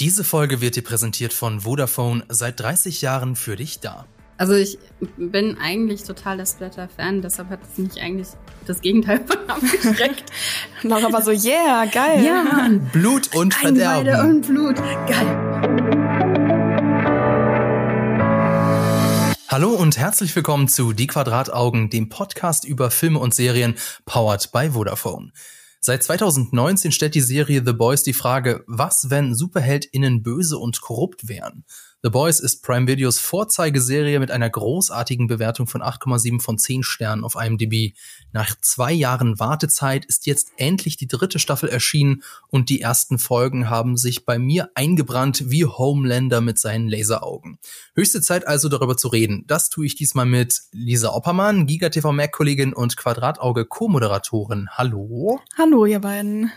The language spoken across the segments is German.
Diese Folge wird dir präsentiert von Vodafone, seit 30 Jahren für dich da. Also ich bin eigentlich total der Splatter-Fan, deshalb hat es mich eigentlich das Gegenteil von abgeschreckt. Laura war so, yeah, geil. ja, Mann. Blut und Einweide Verderben. und Blut. Geil. Hallo und herzlich willkommen zu Die Quadrataugen, dem Podcast über Filme und Serien, powered by Vodafone. Seit 2019 stellt die Serie The Boys die Frage, was, wenn SuperheldInnen böse und korrupt wären? The Boys ist Prime Videos Vorzeigeserie mit einer großartigen Bewertung von 8,7 von 10 Sternen auf IMDb. Nach zwei Jahren Wartezeit ist jetzt endlich die dritte Staffel erschienen und die ersten Folgen haben sich bei mir eingebrannt wie Homelander mit seinen Laseraugen. Höchste Zeit also darüber zu reden. Das tue ich diesmal mit Lisa Oppermann, GigaTV Mac-Kollegin und Quadratauge Co-Moderatorin. Hallo. Hallo, ihr beiden.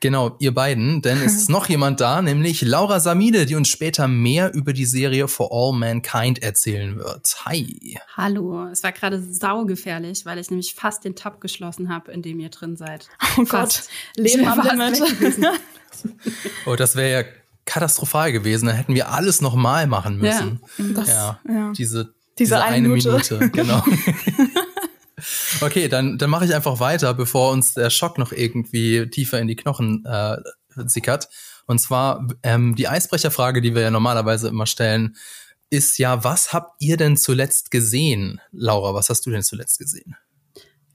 Genau, ihr beiden, denn es ist noch jemand da, nämlich Laura Samide, die uns später mehr über die Serie For All Mankind erzählen wird. Hi. Hallo, es war gerade saugefährlich, weil ich nämlich fast den Tab geschlossen habe, in dem ihr drin seid. Oh Fast. Gott, Leben am Limit. Oh, das wäre ja katastrophal gewesen. Dann hätten wir alles nochmal machen müssen. Das, Ja, ja. Diese, Diese diese, eine eine Minute. Minute. genau. okay, dann, dann mache ich einfach weiter, bevor uns der Schock noch irgendwie tiefer in die Knochen äh, sickert. Und zwar ähm, die Eisbrecherfrage, die wir ja normalerweise immer stellen, ist ja, was habt ihr denn zuletzt gesehen? Laura, was hast du denn zuletzt gesehen?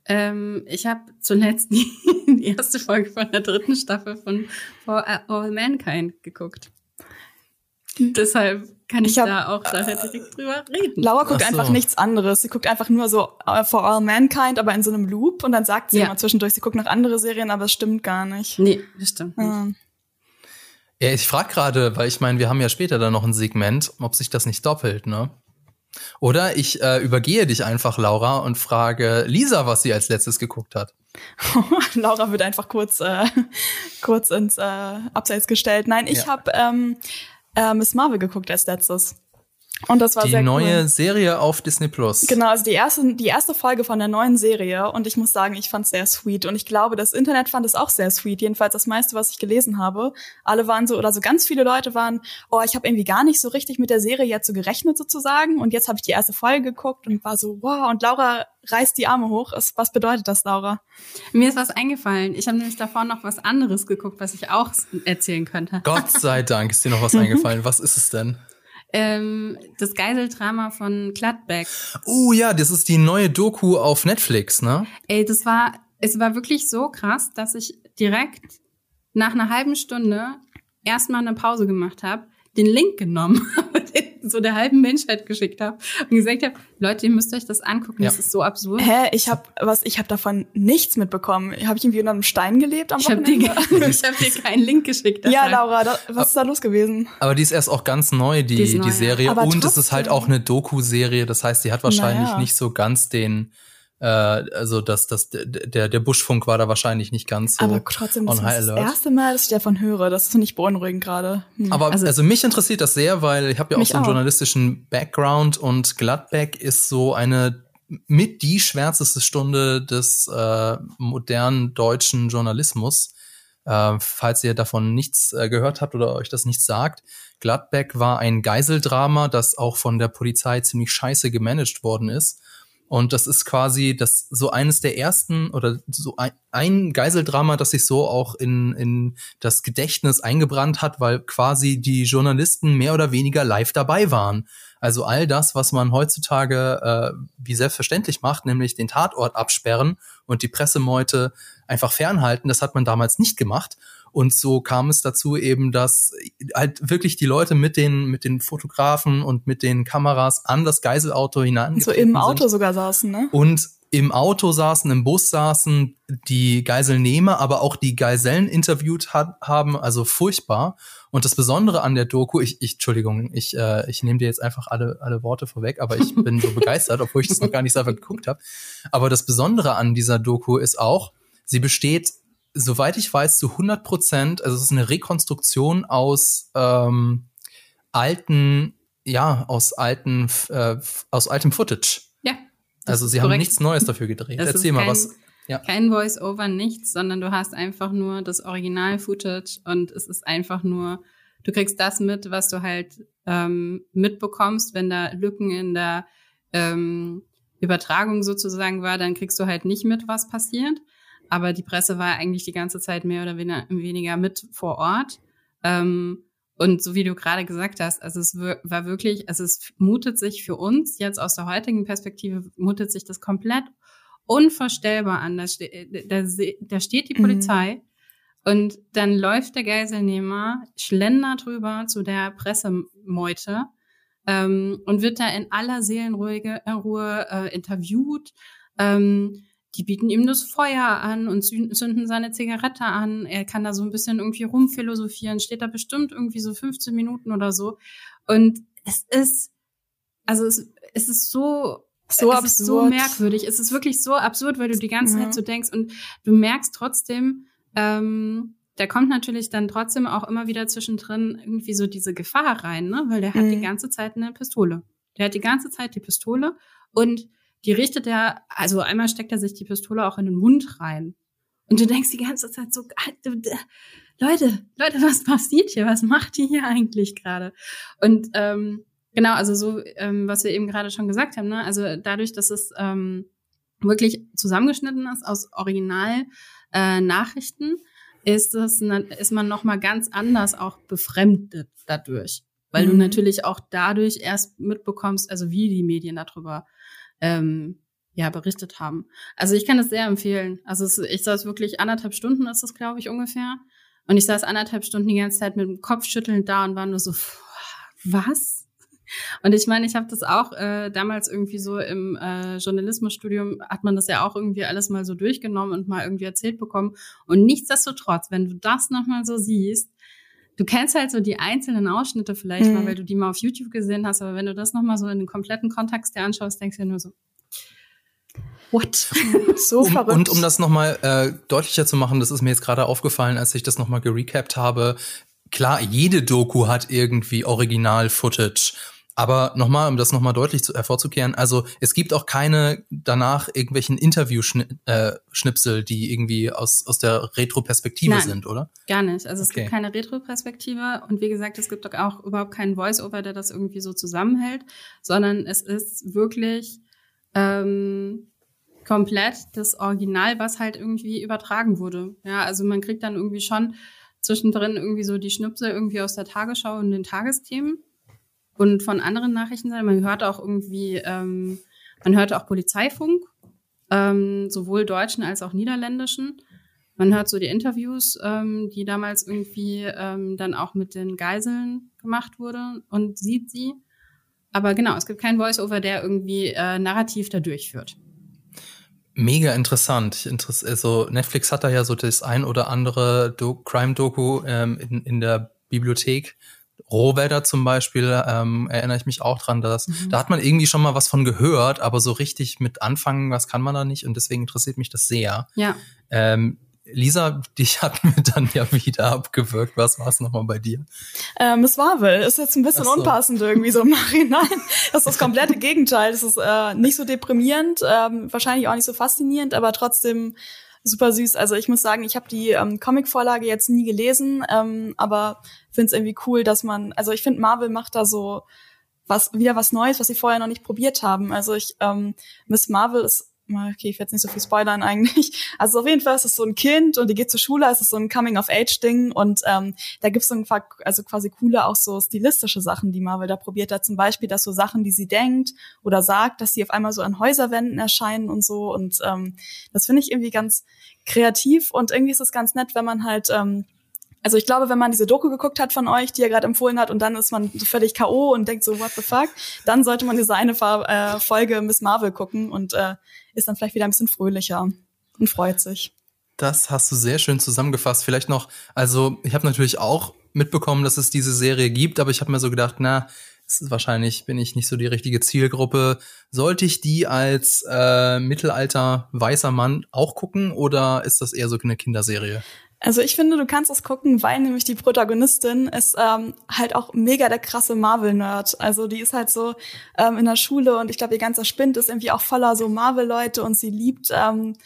Ähm, ich habe zuletzt die, die erste Folge von der dritten Staffel von For All Mankind geguckt. Deshalb kann ich, Ich hab- da auch da direkt drüber reden. Laura guckt so. einfach nichts anderes. Sie guckt einfach nur so uh, For All Mankind, aber in so einem Loop und dann sagt sie Ja. immer zwischendurch, sie guckt noch andere Serien, aber es stimmt gar nicht. Nee, das stimmt nicht. Ja. Ja, ich frage gerade, weil ich meine, wir haben ja später dann noch ein Segment, ob sich das nicht doppelt, ne? Oder ich äh, übergehe dich einfach, Laura, und frage Lisa, was sie als letztes geguckt hat. Laura wird einfach kurz, äh, kurz ins äh, Abseits gestellt. Nein, ich Ja. habe ähm, äh, Miss Marvel geguckt als letztes. Und das war Die sehr neue cool. Serie auf Disney Plus. Genau, also die erste, die erste Folge von der neuen Serie und ich muss sagen, ich fand es sehr sweet und ich glaube, das Internet fand es auch sehr sweet. Jedenfalls das meiste, was ich gelesen habe. Alle waren so, oder so ganz viele Leute waren, oh, ich habe irgendwie gar nicht so richtig mit der Serie jetzt so gerechnet sozusagen und jetzt habe ich die erste Folge geguckt und war so, wow, und Laura reißt die Arme hoch. Was, bedeutet das, Laura? Mir ist was eingefallen. Ich habe nämlich davor noch was anderes geguckt, was ich auch erzählen könnte. Gott sei Dank ist dir noch was eingefallen. Was ist es denn? Ähm, das Geiseldrama von Gladbeck. Oh ja, das ist die neue Doku auf Netflix, ne? Ey, das war, es war wirklich so krass, dass ich direkt nach einer halben Stunde erstmal eine Pause gemacht habe, den Link genommen habe, den so der halben Menschheit geschickt habe und gesagt habe, Leute, ihr müsst euch das angucken, Ja. das ist so absurd. Hä, ich habe was, ich habe davon nichts mitbekommen. Habe ich irgendwie unter einem Stein gelebt am Ich habe dir, Wochenende? ich hab dir keinen Link geschickt. ja. Laura, da, was ist da los gewesen? Aber die ist erst auch ganz neu, die, Die die, neu, ja. Serie. Aber Und es ist halt trotzdem. auch eine Doku-Serie. Das heißt, die hat wahrscheinlich Naja. nicht so ganz den, äh, also das, das, der, der Buschfunk war da wahrscheinlich nicht ganz so. Aber trotzdem, das ist das erste Mal, dass ich davon höre. Das ist nicht beunruhigend gerade. Hm. Aber also, Also- mich interessiert das sehr, weil ich habe ja auch so einen auch. journalistischen Background und Gladbeck ist so eine mit die schwärzeste Stunde des äh, modernen deutschen Journalismus. Äh, falls ihr davon nichts äh, gehört habt oder euch das nichts sagt, Gladbeck war ein Geiseldrama, das auch von der Polizei ziemlich scheiße gemanagt worden ist. Und das ist quasi das so eines der ersten oder so ein, ein Geiseldrama, das sich so auch in, in das Gedächtnis eingebrannt hat, weil quasi die Journalisten mehr oder weniger live dabei waren. Also all das, was man heutzutage äh, wie selbstverständlich macht, nämlich den Tatort absperren und die Pressemeute einfach fernhalten, das hat man damals nicht gemacht. Und so kam es dazu eben, dass halt wirklich die Leute mit den, mit den Fotografen und mit den Kameras an das Geiselauto hinein. so im Auto sogar saßen, ne? Und im Auto saßen, im Bus saßen die Geiselnehmer, aber auch die Geiseln interviewt hat, haben, also furchtbar. Und das Besondere an der Doku, ich, ich Entschuldigung, ich, äh, ich nehme dir jetzt einfach alle, alle Worte vorweg, aber ich bin so begeistert, obwohl ich das noch gar nicht selber geguckt habe. Aber das Besondere an dieser Doku ist auch, sie besteht, soweit ich weiß, zu 100 Prozent, also es ist eine Rekonstruktion aus ähm, alten, ja, aus alten, äh, aus altem Footage. Ja. das Also sie haben nichts Neues dafür gedreht. Es Erzähl mal kein, was. Ja. Kein Voice-Over, nichts, sondern du hast einfach nur das Original-Footage und es ist einfach nur Du kriegst das mit, was du halt ähm, mitbekommst, wenn da Lücken in der ähm, Übertragung sozusagen war, dann kriegst du halt nicht mit, was passiert. Aber die Presse war eigentlich die ganze Zeit mehr oder weniger mit vor Ort. Ähm, und so wie du gerade gesagt hast, also es war wirklich, also es mutet sich für uns jetzt aus der heutigen Perspektive, mutet sich das komplett unvorstellbar an. Da, ste da, da steht die mhm. Polizei und dann läuft der Geiselnehmer, schlendert rüber zu der Pressemeute ähm, und wird da in aller Seelenruhe äh, Ruhe, äh, interviewt. Ähm, die bieten ihm das Feuer an und zünden seine Zigarette an. Er kann da so ein bisschen irgendwie rumphilosophieren, steht da bestimmt irgendwie so 15 Minuten oder so. Und es ist, also es, es ist so, so es absurd. ist so merkwürdig. Es ist wirklich so absurd, weil du die ganze ja. Zeit so denkst und du merkst trotzdem, ähm, da kommt natürlich dann trotzdem auch immer wieder zwischendrin irgendwie so diese Gefahr rein, ne? Weil der hat die mhm. ganze Zeit eine Pistole. Der hat die ganze Zeit die Pistole und die richtet er, also einmal steckt er sich die Pistole auch in den Mund rein. Und du denkst die ganze Zeit so, Leute, Leute, was passiert hier? Was macht die hier eigentlich gerade? Und ähm, genau, also so, ähm, was wir eben gerade schon gesagt haben, ne? Also dadurch, dass es ähm, wirklich zusammengeschnitten ist aus Original äh, Nachrichten, ist es ist man noch mal ganz anders auch befremdet dadurch, weil mhm. du natürlich auch dadurch erst mitbekommst, also wie die Medien darüber ähm, ja berichtet haben. Also ich kann das sehr empfehlen. Also es, ich saß wirklich anderthalb Stunden ist das glaube ich ungefähr und ich saß anderthalb Stunden die ganze Zeit mit dem Kopf schüttelnd da und war nur so was? Und ich meine, ich habe das auch äh, damals irgendwie so im äh, Journalismusstudium hat man das ja auch irgendwie alles mal so durchgenommen und mal irgendwie erzählt bekommen. Und nichtsdestotrotz, wenn du das nochmal so siehst, du kennst halt so die einzelnen Ausschnitte vielleicht mhm. mal, weil du die mal auf YouTube gesehen hast, aber wenn du das nochmal so in den kompletten Kontext dir anschaust, denkst du ja nur so, What? so um, verrückt. Und um das nochmal äh, deutlicher zu machen, das ist mir jetzt gerade aufgefallen, als ich das nochmal gerecapt habe. Klar, jede Doku hat irgendwie Original-Footage. Aber nochmal, um das nochmal deutlich zu, hervorzukehren, also es gibt auch keine danach irgendwelchen Interview-Schnipsel, äh, die irgendwie aus, aus der Retro-Perspektive sind, oder? Gar nicht. Also es okay. gibt keine Retro-Perspektive und wie gesagt, es gibt auch überhaupt keinen Voice-Over, der das irgendwie so zusammenhält, sondern es ist wirklich ähm, komplett das Original, was halt irgendwie übertragen wurde. Ja, also man kriegt dann irgendwie schon zwischendrin irgendwie so die Schnipsel irgendwie aus der Tagesschau und den Tagesthemen und von anderen Nachrichten, man hört auch irgendwie, ähm, man hört auch Polizeifunk, ähm, sowohl deutschen als auch niederländischen. Man hört so die Interviews, ähm, die damals irgendwie ähm, dann auch mit den Geiseln gemacht wurde und sieht sie. Aber genau, es gibt keinen Voice-Over, der irgendwie äh, narrativ da durchführt. Mega interessant. Also Netflix hat da ja so das ein oder andere Do Crime-Doku ähm, in, in der Bibliothek Rohwälder zum Beispiel, ähm, erinnere ich mich auch dran, dass mhm. da hat man irgendwie schon mal was von gehört, aber so richtig mit anfangen, was kann man da nicht und deswegen interessiert mich das sehr. Ja. Ähm, Lisa, dich hatten wir dann ja wieder abgewürgt. Was war es nochmal bei dir? Äh, Miss Marvel ist jetzt ein bisschen so. unpassend irgendwie so im Nachhinein. Das ist das komplette Gegenteil. Das ist äh, nicht so deprimierend, ähm, wahrscheinlich auch nicht so faszinierend, aber trotzdem super süß. Also ich muss sagen, ich habe die ähm, Comic-Vorlage jetzt nie gelesen, ähm, aber finde es irgendwie cool, dass man, also ich finde, Marvel macht da so was wieder was Neues, was sie vorher noch nicht probiert haben. Also ich, ähm, Miss Marvel ist okay, ich werde jetzt nicht so viel spoilern eigentlich. Also auf jeden Fall ist es so ein Kind und die geht zur Schule, es ist so ein Coming-of-Age-Ding und ähm, da gibt's so ein, also quasi coole auch so stilistische Sachen, die Marvel da probiert hat. Zum Beispiel, dass so Sachen, die sie denkt oder sagt, dass sie auf einmal so an Häuserwänden erscheinen und so und ähm, das finde ich irgendwie ganz kreativ und irgendwie ist es ganz nett, wenn man halt ähm, also ich glaube, wenn man diese Doku geguckt hat von euch, die er gerade empfohlen hat, und dann ist man völlig K.O. und denkt so, what the fuck, dann sollte man diese eine äh, Folge Miss Marvel gucken und äh, ist dann vielleicht wieder ein bisschen fröhlicher und freut sich. Das hast du sehr schön zusammengefasst. Vielleicht noch, also ich habe natürlich auch mitbekommen, dass es diese Serie gibt, aber ich habe mir so gedacht, na, wahrscheinlich bin ich nicht so die richtige Zielgruppe. Sollte ich die als äh, Mittelalter weißer Mann auch gucken oder ist das eher so eine Kinderserie? Also ich finde, du kannst es gucken, weil nämlich die Protagonistin ist ähm, halt auch mega der krasse Marvel-Nerd. Also die ist halt so ähm, in der Schule und ich glaube, ihr ganzer Spind ist irgendwie auch voller so Marvel-Leute und sie liebt ähm,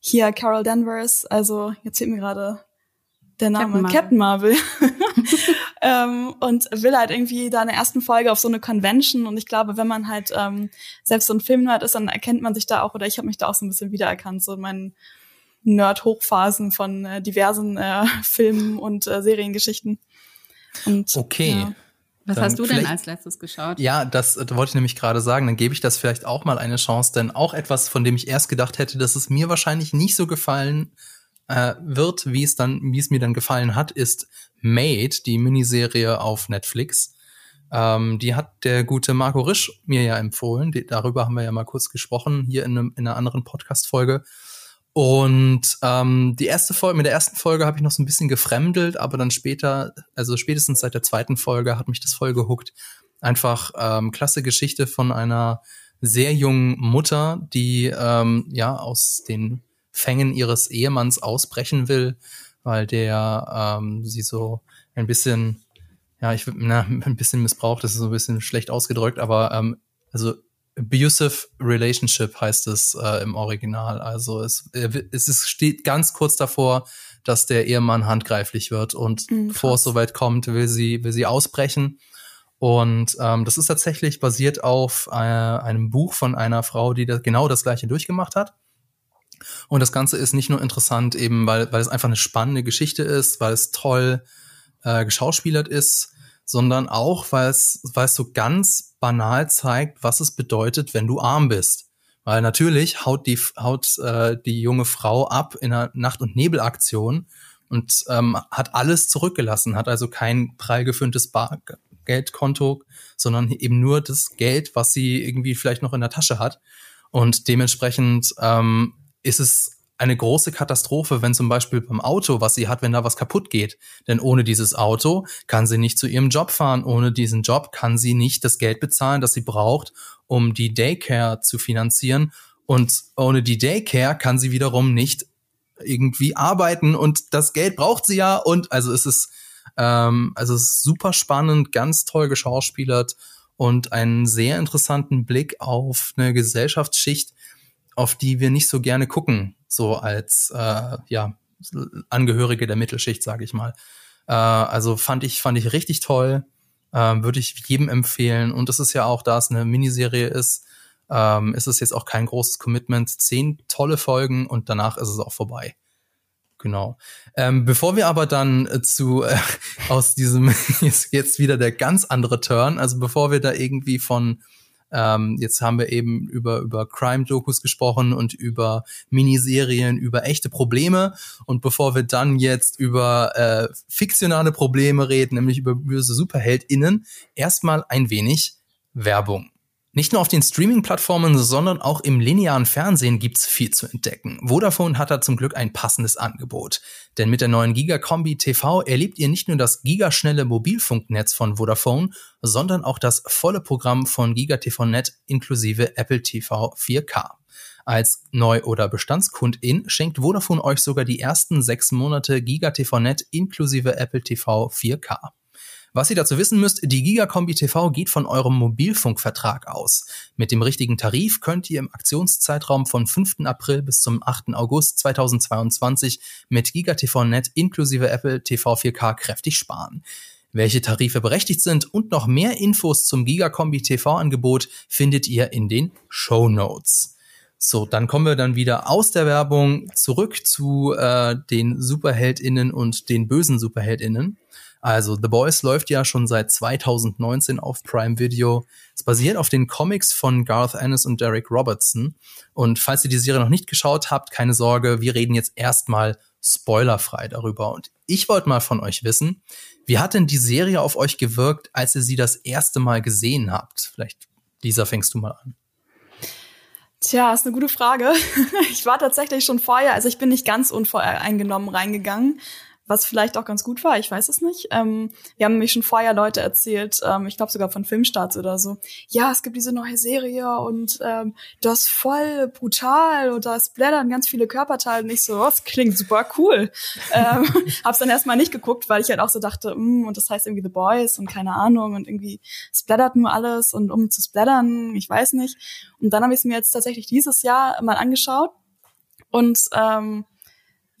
hier Carol Danvers. Also jetzt fehlt mir gerade der Name Captain Marvel, Captain Marvel. ähm, und will halt irgendwie da in der ersten Folge auf so eine Convention und ich glaube, wenn man halt ähm, selbst so ein Filmnerd ist, dann erkennt man sich da auch oder ich habe mich da auch so ein bisschen wiedererkannt, so in meinen Nerd-Hochphasen von äh, diversen äh, Filmen und äh, Seriengeschichten. Und, okay. Ja. Was dann hast du denn als letztes geschaut? Ja, das, das wollte ich nämlich gerade sagen. Dann gebe ich das vielleicht auch mal eine Chance, denn auch etwas, von dem ich erst gedacht hätte, dass es mir wahrscheinlich nicht so gefallen äh, wird, wie es dann, wie es mir dann gefallen hat, ist Made, die Miniserie auf Netflix. Ähm, die hat der gute Marco Risch mir ja empfohlen. Die, darüber haben wir ja mal kurz gesprochen hier in, einem, in einer anderen Podcast-Folge. Und ähm, die erste Folge, mit der ersten Folge habe ich noch so ein bisschen gefremdelt, aber dann später, also spätestens seit der zweiten Folge, hat mich das voll gehuckt. Einfach ähm, klasse Geschichte von einer sehr jungen Mutter, die ähm, ja aus den Fängen ihres Ehemanns ausbrechen will, weil der ähm, sie so ein bisschen, ja, ich na, ein bisschen missbraucht, das ist so ein bisschen schlecht ausgedrückt, aber ähm, also abusive relationship heißt es äh, im Original. Also es, es ist, steht ganz kurz davor, dass der Ehemann handgreiflich wird und mhm, bevor es soweit kommt, will sie, will sie ausbrechen. Und ähm, das ist tatsächlich basiert auf äh, einem Buch von einer Frau, die das, genau das gleiche durchgemacht hat. Und das Ganze ist nicht nur interessant, eben weil, weil es einfach eine spannende Geschichte ist, weil es toll äh, geschauspielert ist, sondern auch, weil es, weil es so ganz banal zeigt, was es bedeutet, wenn du arm bist. Weil natürlich haut die, haut, äh, die junge Frau ab in einer Nacht- und Nebelaktion und ähm, hat alles zurückgelassen, hat also kein prall gefüllte Bargeldkonto, sondern eben nur das Geld, was sie irgendwie vielleicht noch in der Tasche hat. Und dementsprechend ähm, ist es eine große Katastrophe, wenn zum Beispiel beim Auto, was sie hat, wenn da was kaputt geht. Denn ohne dieses Auto kann sie nicht zu ihrem Job fahren. Ohne diesen Job kann sie nicht das Geld bezahlen, das sie braucht, um die Daycare zu finanzieren. Und ohne die Daycare kann sie wiederum nicht irgendwie arbeiten und das Geld braucht sie ja. Und also es ist, ähm, also es ist super spannend, ganz toll geschauspielert und einen sehr interessanten Blick auf eine Gesellschaftsschicht, auf die wir nicht so gerne gucken, so als äh, ja Angehörige der Mittelschicht, sage ich mal. Äh, also fand ich fand ich richtig toll, äh, würde ich jedem empfehlen. Und es ist ja auch, da es eine Miniserie ist, ähm, ist es jetzt auch kein großes Commitment. Zehn tolle Folgen und danach ist es auch vorbei. Genau. Ähm, bevor wir aber dann äh, zu äh, aus diesem jetzt, jetzt wieder der ganz andere Turn, also bevor wir da irgendwie von ähm, jetzt haben wir eben über, über Crime-Dokus gesprochen und über Miniserien, über echte Probleme. Und bevor wir dann jetzt über äh, fiktionale Probleme reden, nämlich über böse SuperheldInnen, erstmal ein wenig Werbung. Nicht nur auf den Streaming-Plattformen, sondern auch im linearen Fernsehen gibt's viel zu entdecken. Vodafone hat da zum Glück ein passendes Angebot. Denn mit der neuen Giga-Kombi TV erlebt ihr nicht nur das gigaschnelle Mobilfunknetz von Vodafone, sondern auch das volle Programm von Giga TV Net inklusive Apple TV 4K. Als Neu- oder Bestandskundin schenkt Vodafone euch sogar die ersten sechs Monate Giga TV Net inklusive Apple TV 4K. Was ihr dazu wissen müsst, die Gigakombi TV geht von eurem Mobilfunkvertrag aus. Mit dem richtigen Tarif könnt ihr im Aktionszeitraum von 5. April bis zum 8. August 2022 mit GigaTV Net inklusive Apple TV 4K kräftig sparen. Welche Tarife berechtigt sind und noch mehr Infos zum Gigakombi TV-Angebot findet ihr in den Show Notes. So, dann kommen wir dann wieder aus der Werbung zurück zu äh, den SuperheldInnen und den bösen SuperheldInnen. Also The Boys läuft ja schon seit 2019 auf Prime Video. Es basiert auf den Comics von Garth Ennis und Derek Robertson. Und falls ihr die Serie noch nicht geschaut habt, keine Sorge, wir reden jetzt erstmal spoilerfrei darüber. Und ich wollte mal von euch wissen, wie hat denn die Serie auf euch gewirkt, als ihr sie das erste Mal gesehen habt? Vielleicht, Lisa, fängst du mal an. Tja, ist eine gute Frage. Ich war tatsächlich schon vorher, also ich bin nicht ganz unvoreingenommen reingegangen was vielleicht auch ganz gut war, ich weiß es nicht. Ähm, wir haben nämlich schon vorher Leute erzählt, ähm, ich glaube sogar von Filmstarts oder so, ja, es gibt diese neue Serie und ähm, das ist voll brutal und da splattern ganz viele Körperteile und ich so, oh, das klingt super cool. ähm, hab's dann erstmal nicht geguckt, weil ich halt auch so dachte, mm, und das heißt irgendwie The Boys und keine Ahnung und irgendwie splattert nur alles und um zu splattern, ich weiß nicht. Und dann habe ich es mir jetzt tatsächlich dieses Jahr mal angeschaut und ähm,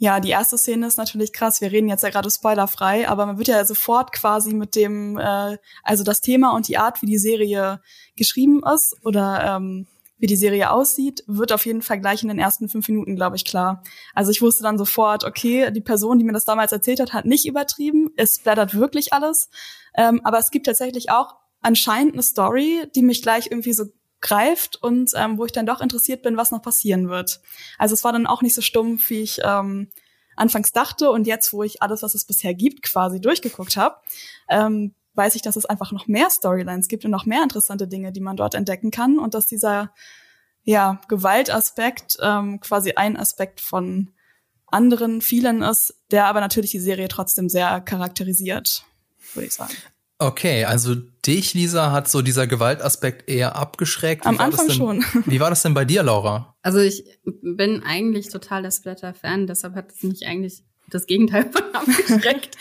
Ja, die erste Szene ist natürlich krass. Wir reden jetzt ja gerade spoilerfrei, aber man wird ja sofort quasi mit dem, äh, also das Thema und die Art, wie die Serie geschrieben ist oder ähm, wie die Serie aussieht, wird auf jeden Fall gleich in den ersten fünf Minuten, glaube ich, klar. Also ich wusste dann sofort, okay, die Person, die mir das damals erzählt hat, hat nicht übertrieben. Es splattert wirklich alles. Ähm, aber es gibt tatsächlich auch anscheinend eine Story, die mich gleich irgendwie so greift und ähm, wo ich dann doch interessiert bin, was noch passieren wird. Also es war dann auch nicht so stumpf, wie ich ähm, anfangs dachte und jetzt, wo ich alles, was es bisher gibt, quasi durchgeguckt habe, ähm, weiß ich, dass es einfach noch mehr Storylines gibt und noch mehr interessante Dinge, die man dort entdecken kann und dass dieser ja Gewaltaspekt ähm, quasi ein Aspekt von anderen vielen ist, der aber natürlich die Serie trotzdem sehr charakterisiert, würde ich sagen. Okay, also dich, Lisa, hat so dieser Gewaltaspekt eher abgeschreckt. Wie Am Anfang denn, schon. Wie war das denn bei dir, Laura? Also ich bin eigentlich total der Splatter-Fan, deshalb hat es mich eigentlich das Gegenteil von abgeschreckt.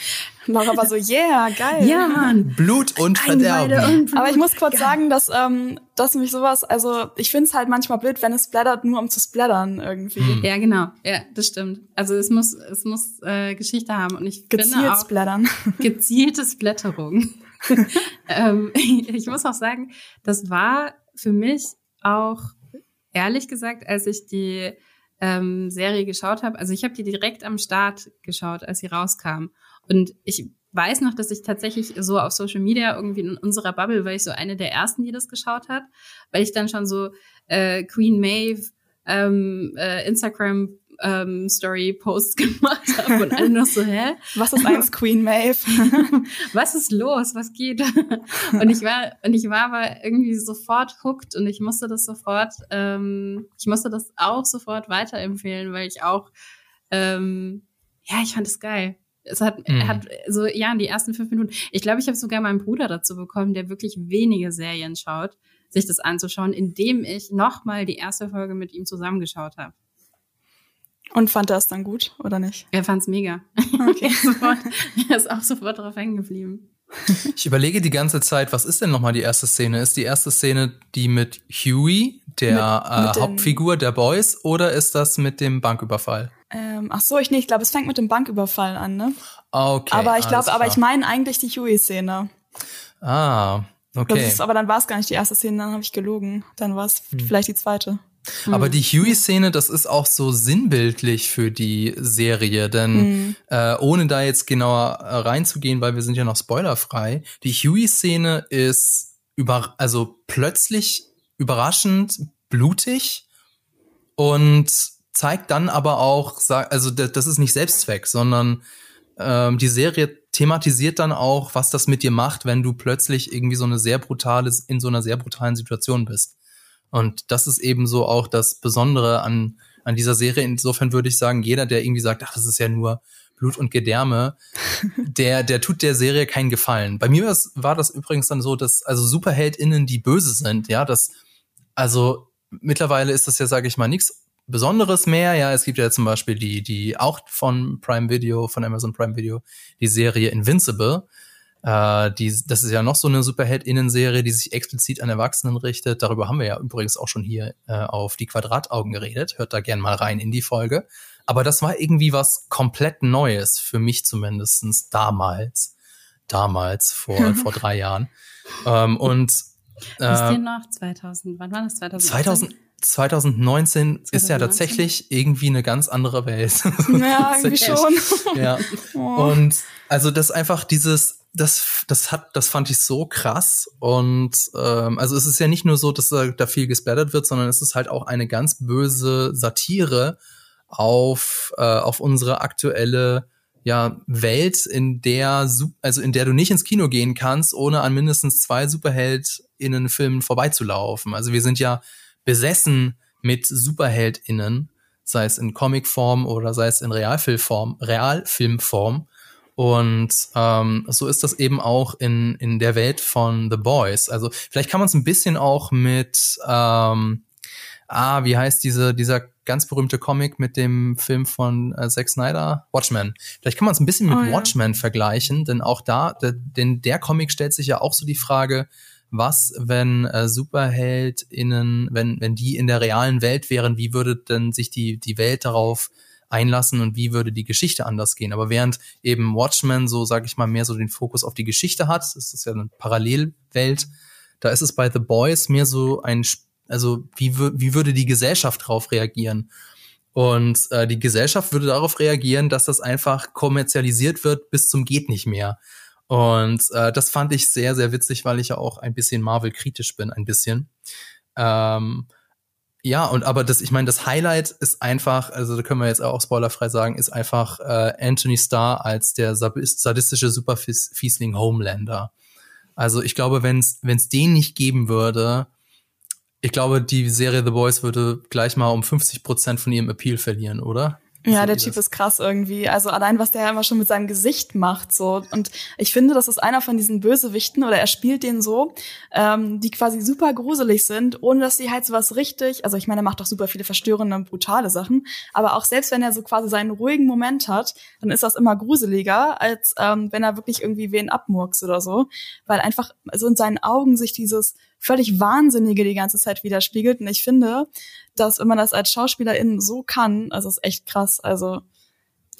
Laura war so, yeah, geil. Ja, Mann. Blut und Verderben. Und Blut. Aber ich muss kurz Geil. sagen, dass, ähm, dass mich sowas, also ich find's halt manchmal blöd, wenn es splattert, nur um zu splattern irgendwie. Hm. Ja, genau. Ja, das stimmt. Also es muss, es muss äh, Geschichte haben und ich finde Gezielt auch splattern. gezielte Splatterung. ähm, ich muss auch sagen, das war für mich auch ehrlich gesagt, als ich die ähm, Serie geschaut habe. Also ich habe die direkt am Start geschaut, als sie rauskam. Und ich weiß noch, dass ich tatsächlich so auf Social Media irgendwie in unserer Bubble, weil ich so eine der ersten, die das geschaut hat, weil ich dann schon so äh, Queen Maeve ähm, äh, Instagram ähm, Story Posts gemacht habe und alle noch so, hä? Was ist eins Queen Maeve? was ist los? Was geht? und ich war und ich war aber irgendwie sofort hooked und ich musste das sofort, ähm, ich musste das auch sofort weiterempfehlen, weil ich auch, ähm, ja, ich fand es geil. Es hat, Mhm. hat so, ja, in die ersten fünf Minuten. Ich glaube, ich habe sogar meinen Bruder dazu bekommen, der wirklich wenige Serien schaut, sich das anzuschauen, indem ich nochmal die erste Folge mit ihm zusammengeschaut habe. Und fand er es dann gut, oder nicht? Er fand's mega. Okay. er, ist auch sofort drauf hängen geblieben. Ich überlege die ganze Zeit, was ist denn nochmal die erste Szene? Ist die erste Szene die mit Huey, der Mit- mit äh, Hauptfigur der Boys, oder ist das mit dem Banküberfall? Ähm, ach so, ich nicht. Ich glaube, es fängt mit dem Banküberfall an, ne? Okay. aber ich glaube, aber ich meine eigentlich die Huey-Szene. Ah, Das okay. ist, aber dann war es gar nicht die erste Szene, dann habe ich gelogen. Dann war es Hm. vielleicht die zweite. Aber die Huey-Szene, das ist auch so sinnbildlich für die Serie, denn Mhm. äh, ohne da jetzt genauer äh, reinzugehen, weil wir sind ja noch spoilerfrei, die Huey-Szene ist über, also plötzlich überraschend blutig und zeigt dann aber auch, also das ist nicht Selbstzweck, sondern ähm, die Serie thematisiert dann auch, was das mit dir macht, wenn du plötzlich irgendwie so eine sehr brutale, in so einer sehr brutalen Situation bist. Und das ist eben so auch das Besondere an, an dieser Serie. Insofern würde ich sagen, jeder, der irgendwie sagt, ach, das ist ja nur Blut und Gedärme, der, der tut der Serie keinen Gefallen. Bei mir war das, übrigens dann so, dass also SuperheldInnen, die böse sind, ja, das, also mittlerweile ist das ja, sage ich mal, nichts Besonderes mehr. Ja, es gibt ja zum Beispiel die, die auch von Prime Video, von Amazon Prime Video, die Serie Invincible. Äh, die, das ist ja noch so eine Superheld-Innen-Serie, die sich explizit an Erwachsenen richtet. Darüber haben wir ja übrigens auch schon hier äh, auf die Quadrataugen geredet. Hört da gern mal rein in die Folge. Aber das war irgendwie was komplett Neues, für mich zumindestens damals. Damals, vor, vor drei Jahren. Ähm, und Wisst äh, ihr noch? 2000, wann war das? 2000? 2000, 2019 ist ja 2019? tatsächlich irgendwie eine ganz andere Welt. Ja, irgendwie schon. Ja. Oh. Und also das einfach dieses, das, das hat, das fand ich so krass. Und ähm, also es ist ja nicht nur so, dass da, da viel gesplattert wird, sondern es ist halt auch eine ganz böse Satire auf, äh, auf unsere aktuelle ja, Welt, in der, also in der du nicht ins Kino gehen kannst, ohne an mindestens zwei SuperheldInnen-Filmen vorbeizulaufen. Also wir sind ja besessen mit SuperheldInnen, sei es in Comicform oder sei es in Realfilmform, Realfilmform. Und ähm, so ist das eben auch in, in der Welt von The Boys. Also vielleicht kann man es ein bisschen auch mit, ähm, ah, wie heißt diese, dieser ganz berühmte Comic mit dem Film von äh, Zack Snyder? Watchmen. Vielleicht kann man es ein bisschen mit Oh ja. Watchmen vergleichen, denn auch da, de, denn der Comic stellt sich ja auch so die Frage, was, wenn äh, SuperheldInnen, wenn, wenn die in der realen Welt wären, wie würde denn sich die, die Welt darauf einlassen und wie würde die Geschichte anders gehen. Aber während eben Watchmen so, sag ich mal, mehr so den Fokus auf die Geschichte hat, das ist ja eine Parallelwelt, da ist es bei The Boys mehr so ein, also wie, wie würde die Gesellschaft darauf reagieren? Und äh, die Gesellschaft würde darauf reagieren, dass das einfach kommerzialisiert wird bis zum geht nicht mehr. Und äh, das fand ich sehr, sehr witzig, weil ich ja auch ein bisschen Marvel-kritisch bin, ein bisschen. Ähm, ja, und aber das, ich meine, das Highlight ist einfach, also da können wir jetzt auch spoilerfrei sagen, ist einfach äh, Anthony Starr als der sadistische Superfiesling Homelander. Also ich glaube, wenn es den nicht geben würde, ich glaube, die Serie The Boys würde gleich mal um 50 Prozent von ihrem Appeal verlieren, oder? Ja, der Typ ist krass irgendwie. Also allein, was der ja immer schon mit seinem Gesicht macht, so. Und ich finde, das ist einer von diesen Bösewichten, oder er spielt den so, ähm, die quasi super gruselig sind, ohne dass sie halt so was richtig, also ich meine, er macht doch super viele verstörende und brutale Sachen, aber auch selbst wenn er so quasi seinen ruhigen Moment hat, dann ist das immer gruseliger, als ähm, wenn er wirklich irgendwie wen abmurks oder so. Weil einfach so in seinen Augen sich dieses völlig Wahnsinnige die ganze Zeit widerspiegelt. Und ich finde, dass wenn man das als Schauspielerin so kann, also ist echt krass. Also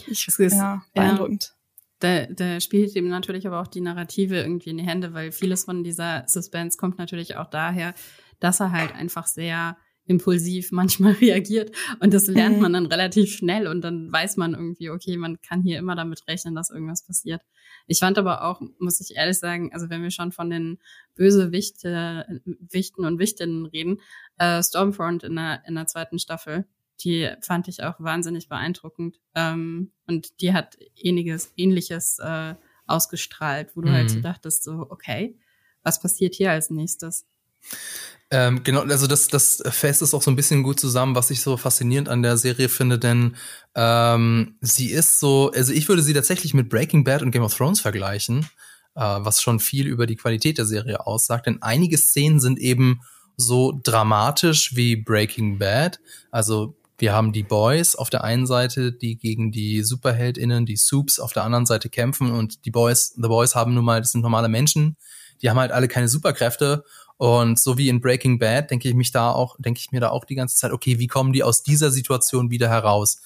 ich, ist, ja, beeindruckend. Da, da spielt ihm natürlich aber auch die Narrative irgendwie in die Hände, weil vieles von dieser Suspense kommt natürlich auch daher, dass er halt einfach sehr impulsiv manchmal reagiert. Und das lernt mhm. man dann relativ schnell und dann weiß man irgendwie, okay, man kann hier immer damit rechnen, dass irgendwas passiert. Ich fand aber auch, muss ich ehrlich sagen, also wenn wir schon von den Bösewichte, Wichten und Wichtinnen reden, äh, Stormfront in der, in der zweiten Staffel, die fand ich auch wahnsinnig beeindruckend. Ähm, und die hat ähnliches, ähnliches äh, ausgestrahlt, wo du halt mhm. halt so dachtest, so, okay, was passiert hier als nächstes? Ähm, genau, also das, das Fest ist auch so ein bisschen gut zusammen, was ich so faszinierend an der Serie finde, denn ähm, sie ist so, also ich würde sie tatsächlich mit Breaking Bad und Game of Thrones vergleichen, äh, was schon viel über die Qualität der Serie aussagt, denn einige Szenen sind eben so dramatisch wie Breaking Bad. Also wir haben die Boys auf der einen Seite, die gegen die SuperheldInnen, die Soups auf der anderen Seite kämpfen und die Boys, The Boys haben nun mal, das sind normale Menschen, die haben halt alle keine Superkräfte und so wie in Breaking Bad denke ich mich da auch, denke ich mir da auch die ganze Zeit, okay, wie kommen die aus dieser Situation wieder heraus?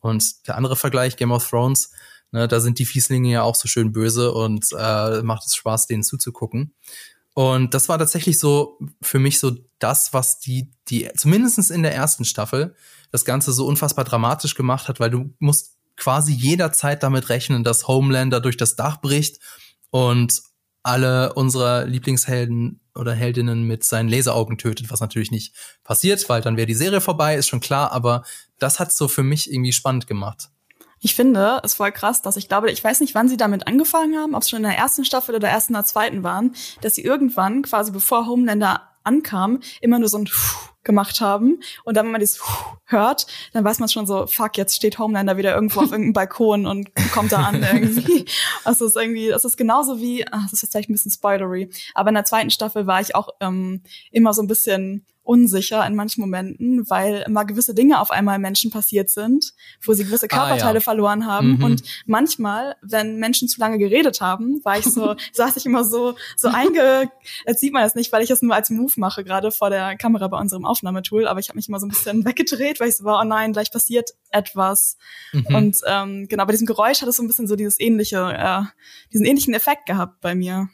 Und der andere Vergleich, Game of Thrones, ne, da sind die Fieslinge ja auch so schön böse und äh, macht es Spaß, denen zuzugucken. Und das war tatsächlich so für mich so das, was die, die zumindestens in der ersten Staffel das Ganze so unfassbar dramatisch gemacht hat, weil du musst quasi jederzeit damit rechnen, dass Homelander durch das Dach bricht und alle unserer Lieblingshelden oder Heldinnen mit seinen Laseraugen tötet, was natürlich nicht passiert, weil dann wäre die Serie vorbei, ist schon klar, aber das hat so für mich irgendwie spannend gemacht. Ich finde es voll krass, dass ich glaube, ich weiß nicht, wann sie damit angefangen haben, ob es schon in der ersten Staffel oder der ersten oder zweiten waren, dass sie irgendwann, quasi bevor Homelander ankam, immer nur so ein gemacht haben. Und dann, wenn man das hört, dann weiß man schon so, fuck, jetzt steht Homelander wieder irgendwo auf irgendeinem Balkon und kommt da an irgendwie. Also es ist irgendwie, das ist genauso wie, ach, das ist jetzt vielleicht ein bisschen spoilery, aber in der zweiten Staffel war ich auch ähm, immer so ein bisschen unsicher in manchen Momenten, weil immer gewisse Dinge auf einmal Menschen passiert sind, wo sie gewisse Körperteile ah, ja. verloren haben. Mhm. Und manchmal, wenn Menschen zu lange geredet haben, war ich so, saß ich immer so, so einge, jetzt sieht man das nicht, weil ich das nur als Move mache, gerade vor der Kamera bei unserem Aufnahmetool, aber ich habe mich immer so ein bisschen weggedreht, weil ich so war, oh nein, gleich passiert etwas. Mhm. Und ähm, genau, bei diesem Geräusch hat es so ein bisschen so dieses ähnliche, äh, diesen ähnlichen Effekt gehabt bei mir.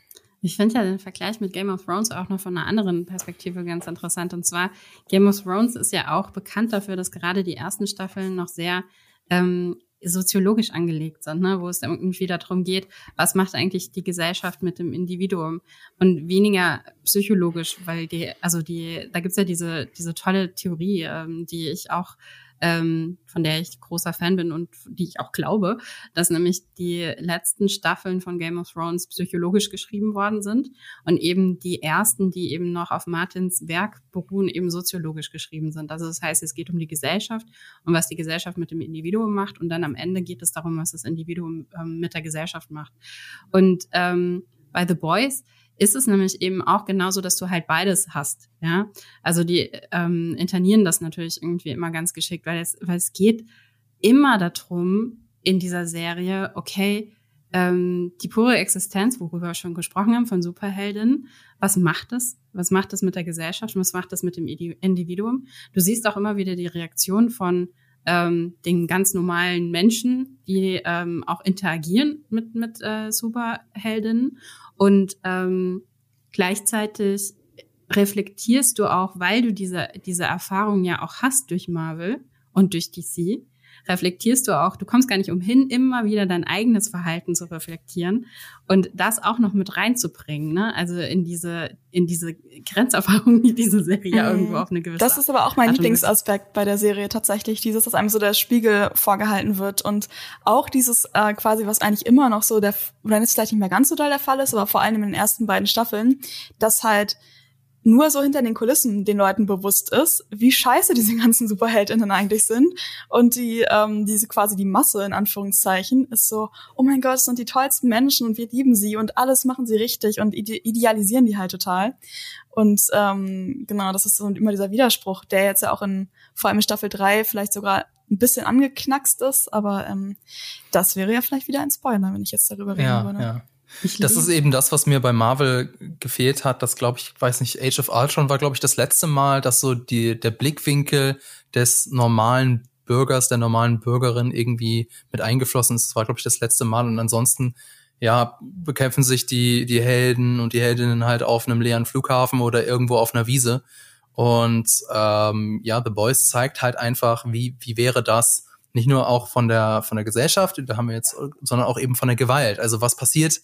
Ich finde ja den Vergleich mit Game of Thrones auch noch von einer anderen Perspektive ganz interessant. Und zwar, Game of Thrones ist ja auch bekannt dafür, dass gerade die ersten Staffeln noch sehr ähm, soziologisch angelegt sind, ne? wo es irgendwie darum geht, was macht eigentlich die Gesellschaft mit dem Individuum und weniger psychologisch, weil die, also die, da gibt's ja diese, diese tolle Theorie, ähm, die ich auch ähm, von der ich großer Fan bin und die ich auch glaube, dass nämlich die letzten Staffeln von Game of Thrones psychologisch geschrieben worden sind und eben die ersten, die eben noch auf Martins Werk beruhen, eben soziologisch geschrieben sind. Also das heißt, es geht um die Gesellschaft und was die Gesellschaft mit dem Individuum macht und dann am Ende geht es darum, was das Individuum ähm, mit der Gesellschaft macht. Und ähm, bei The Boys ist es nämlich eben auch genauso, dass du halt beides hast. Ja, also die ähm, internieren das natürlich irgendwie immer ganz geschickt, weil es, weil es geht immer darum in dieser Serie, okay, ähm, die pure Existenz, worüber wir schon gesprochen haben, von Superheldinnen, was macht es? Was macht es mit der Gesellschaft was macht es mit dem Individuum? Du siehst auch immer wieder die Reaktion von ähm, den ganz normalen Menschen, die ähm, auch interagieren mit, mit äh, Superheldinnen. Und ähm, gleichzeitig reflektierst du auch, weil du diese, diese Erfahrung ja auch hast durch Marvel und durch DC, reflektierst du auch, du kommst gar nicht umhin, immer wieder dein eigenes Verhalten zu reflektieren und das auch noch mit reinzubringen, ne? Also in diese, in diese Grenzerfahrung, die diese Serie mhm. irgendwo auf eine gewisse Das ist aber auch mein Lieblingsaspekt bei der Serie tatsächlich, dieses, dass einem so der Spiegel vorgehalten wird und auch dieses äh, quasi, was eigentlich immer noch so der, oder jetzt vielleicht nicht mehr ganz so doll der Fall ist, aber vor allem in den ersten beiden Staffeln, dass halt nur so hinter den Kulissen den Leuten bewusst ist, wie scheiße diese ganzen Superheldinnen eigentlich sind. Und die, ähm, diese quasi die Masse in Anführungszeichen ist so, oh mein Gott, das sind die tollsten Menschen und wir lieben sie und alles machen sie richtig und ide idealisieren die halt total. Und ähm, genau, das ist so immer dieser Widerspruch, der jetzt ja auch in vor allem in Staffel 3 vielleicht sogar ein bisschen angeknackst ist, aber ähm, das wäre ja vielleicht wieder ein Spoiler, wenn ich jetzt darüber reden ja, würde. Ja. Das ist eben das, was mir bei Marvel gefehlt hat. Das glaube ich, weiß nicht, Age of Ultron war, glaube ich, das letzte Mal, dass so die, der Blickwinkel des normalen Bürgers, der normalen Bürgerin irgendwie mit eingeflossen ist. Das war, glaube ich, das letzte Mal. Und ansonsten, ja, bekämpfen sich die, die Helden und die Heldinnen halt auf einem leeren Flughafen oder irgendwo auf einer Wiese. Und ähm, ja, The Boys zeigt halt einfach, wie, wie wäre das, nicht nur auch von der von der Gesellschaft, da haben wir jetzt, sondern auch eben von der Gewalt. Also was passiert,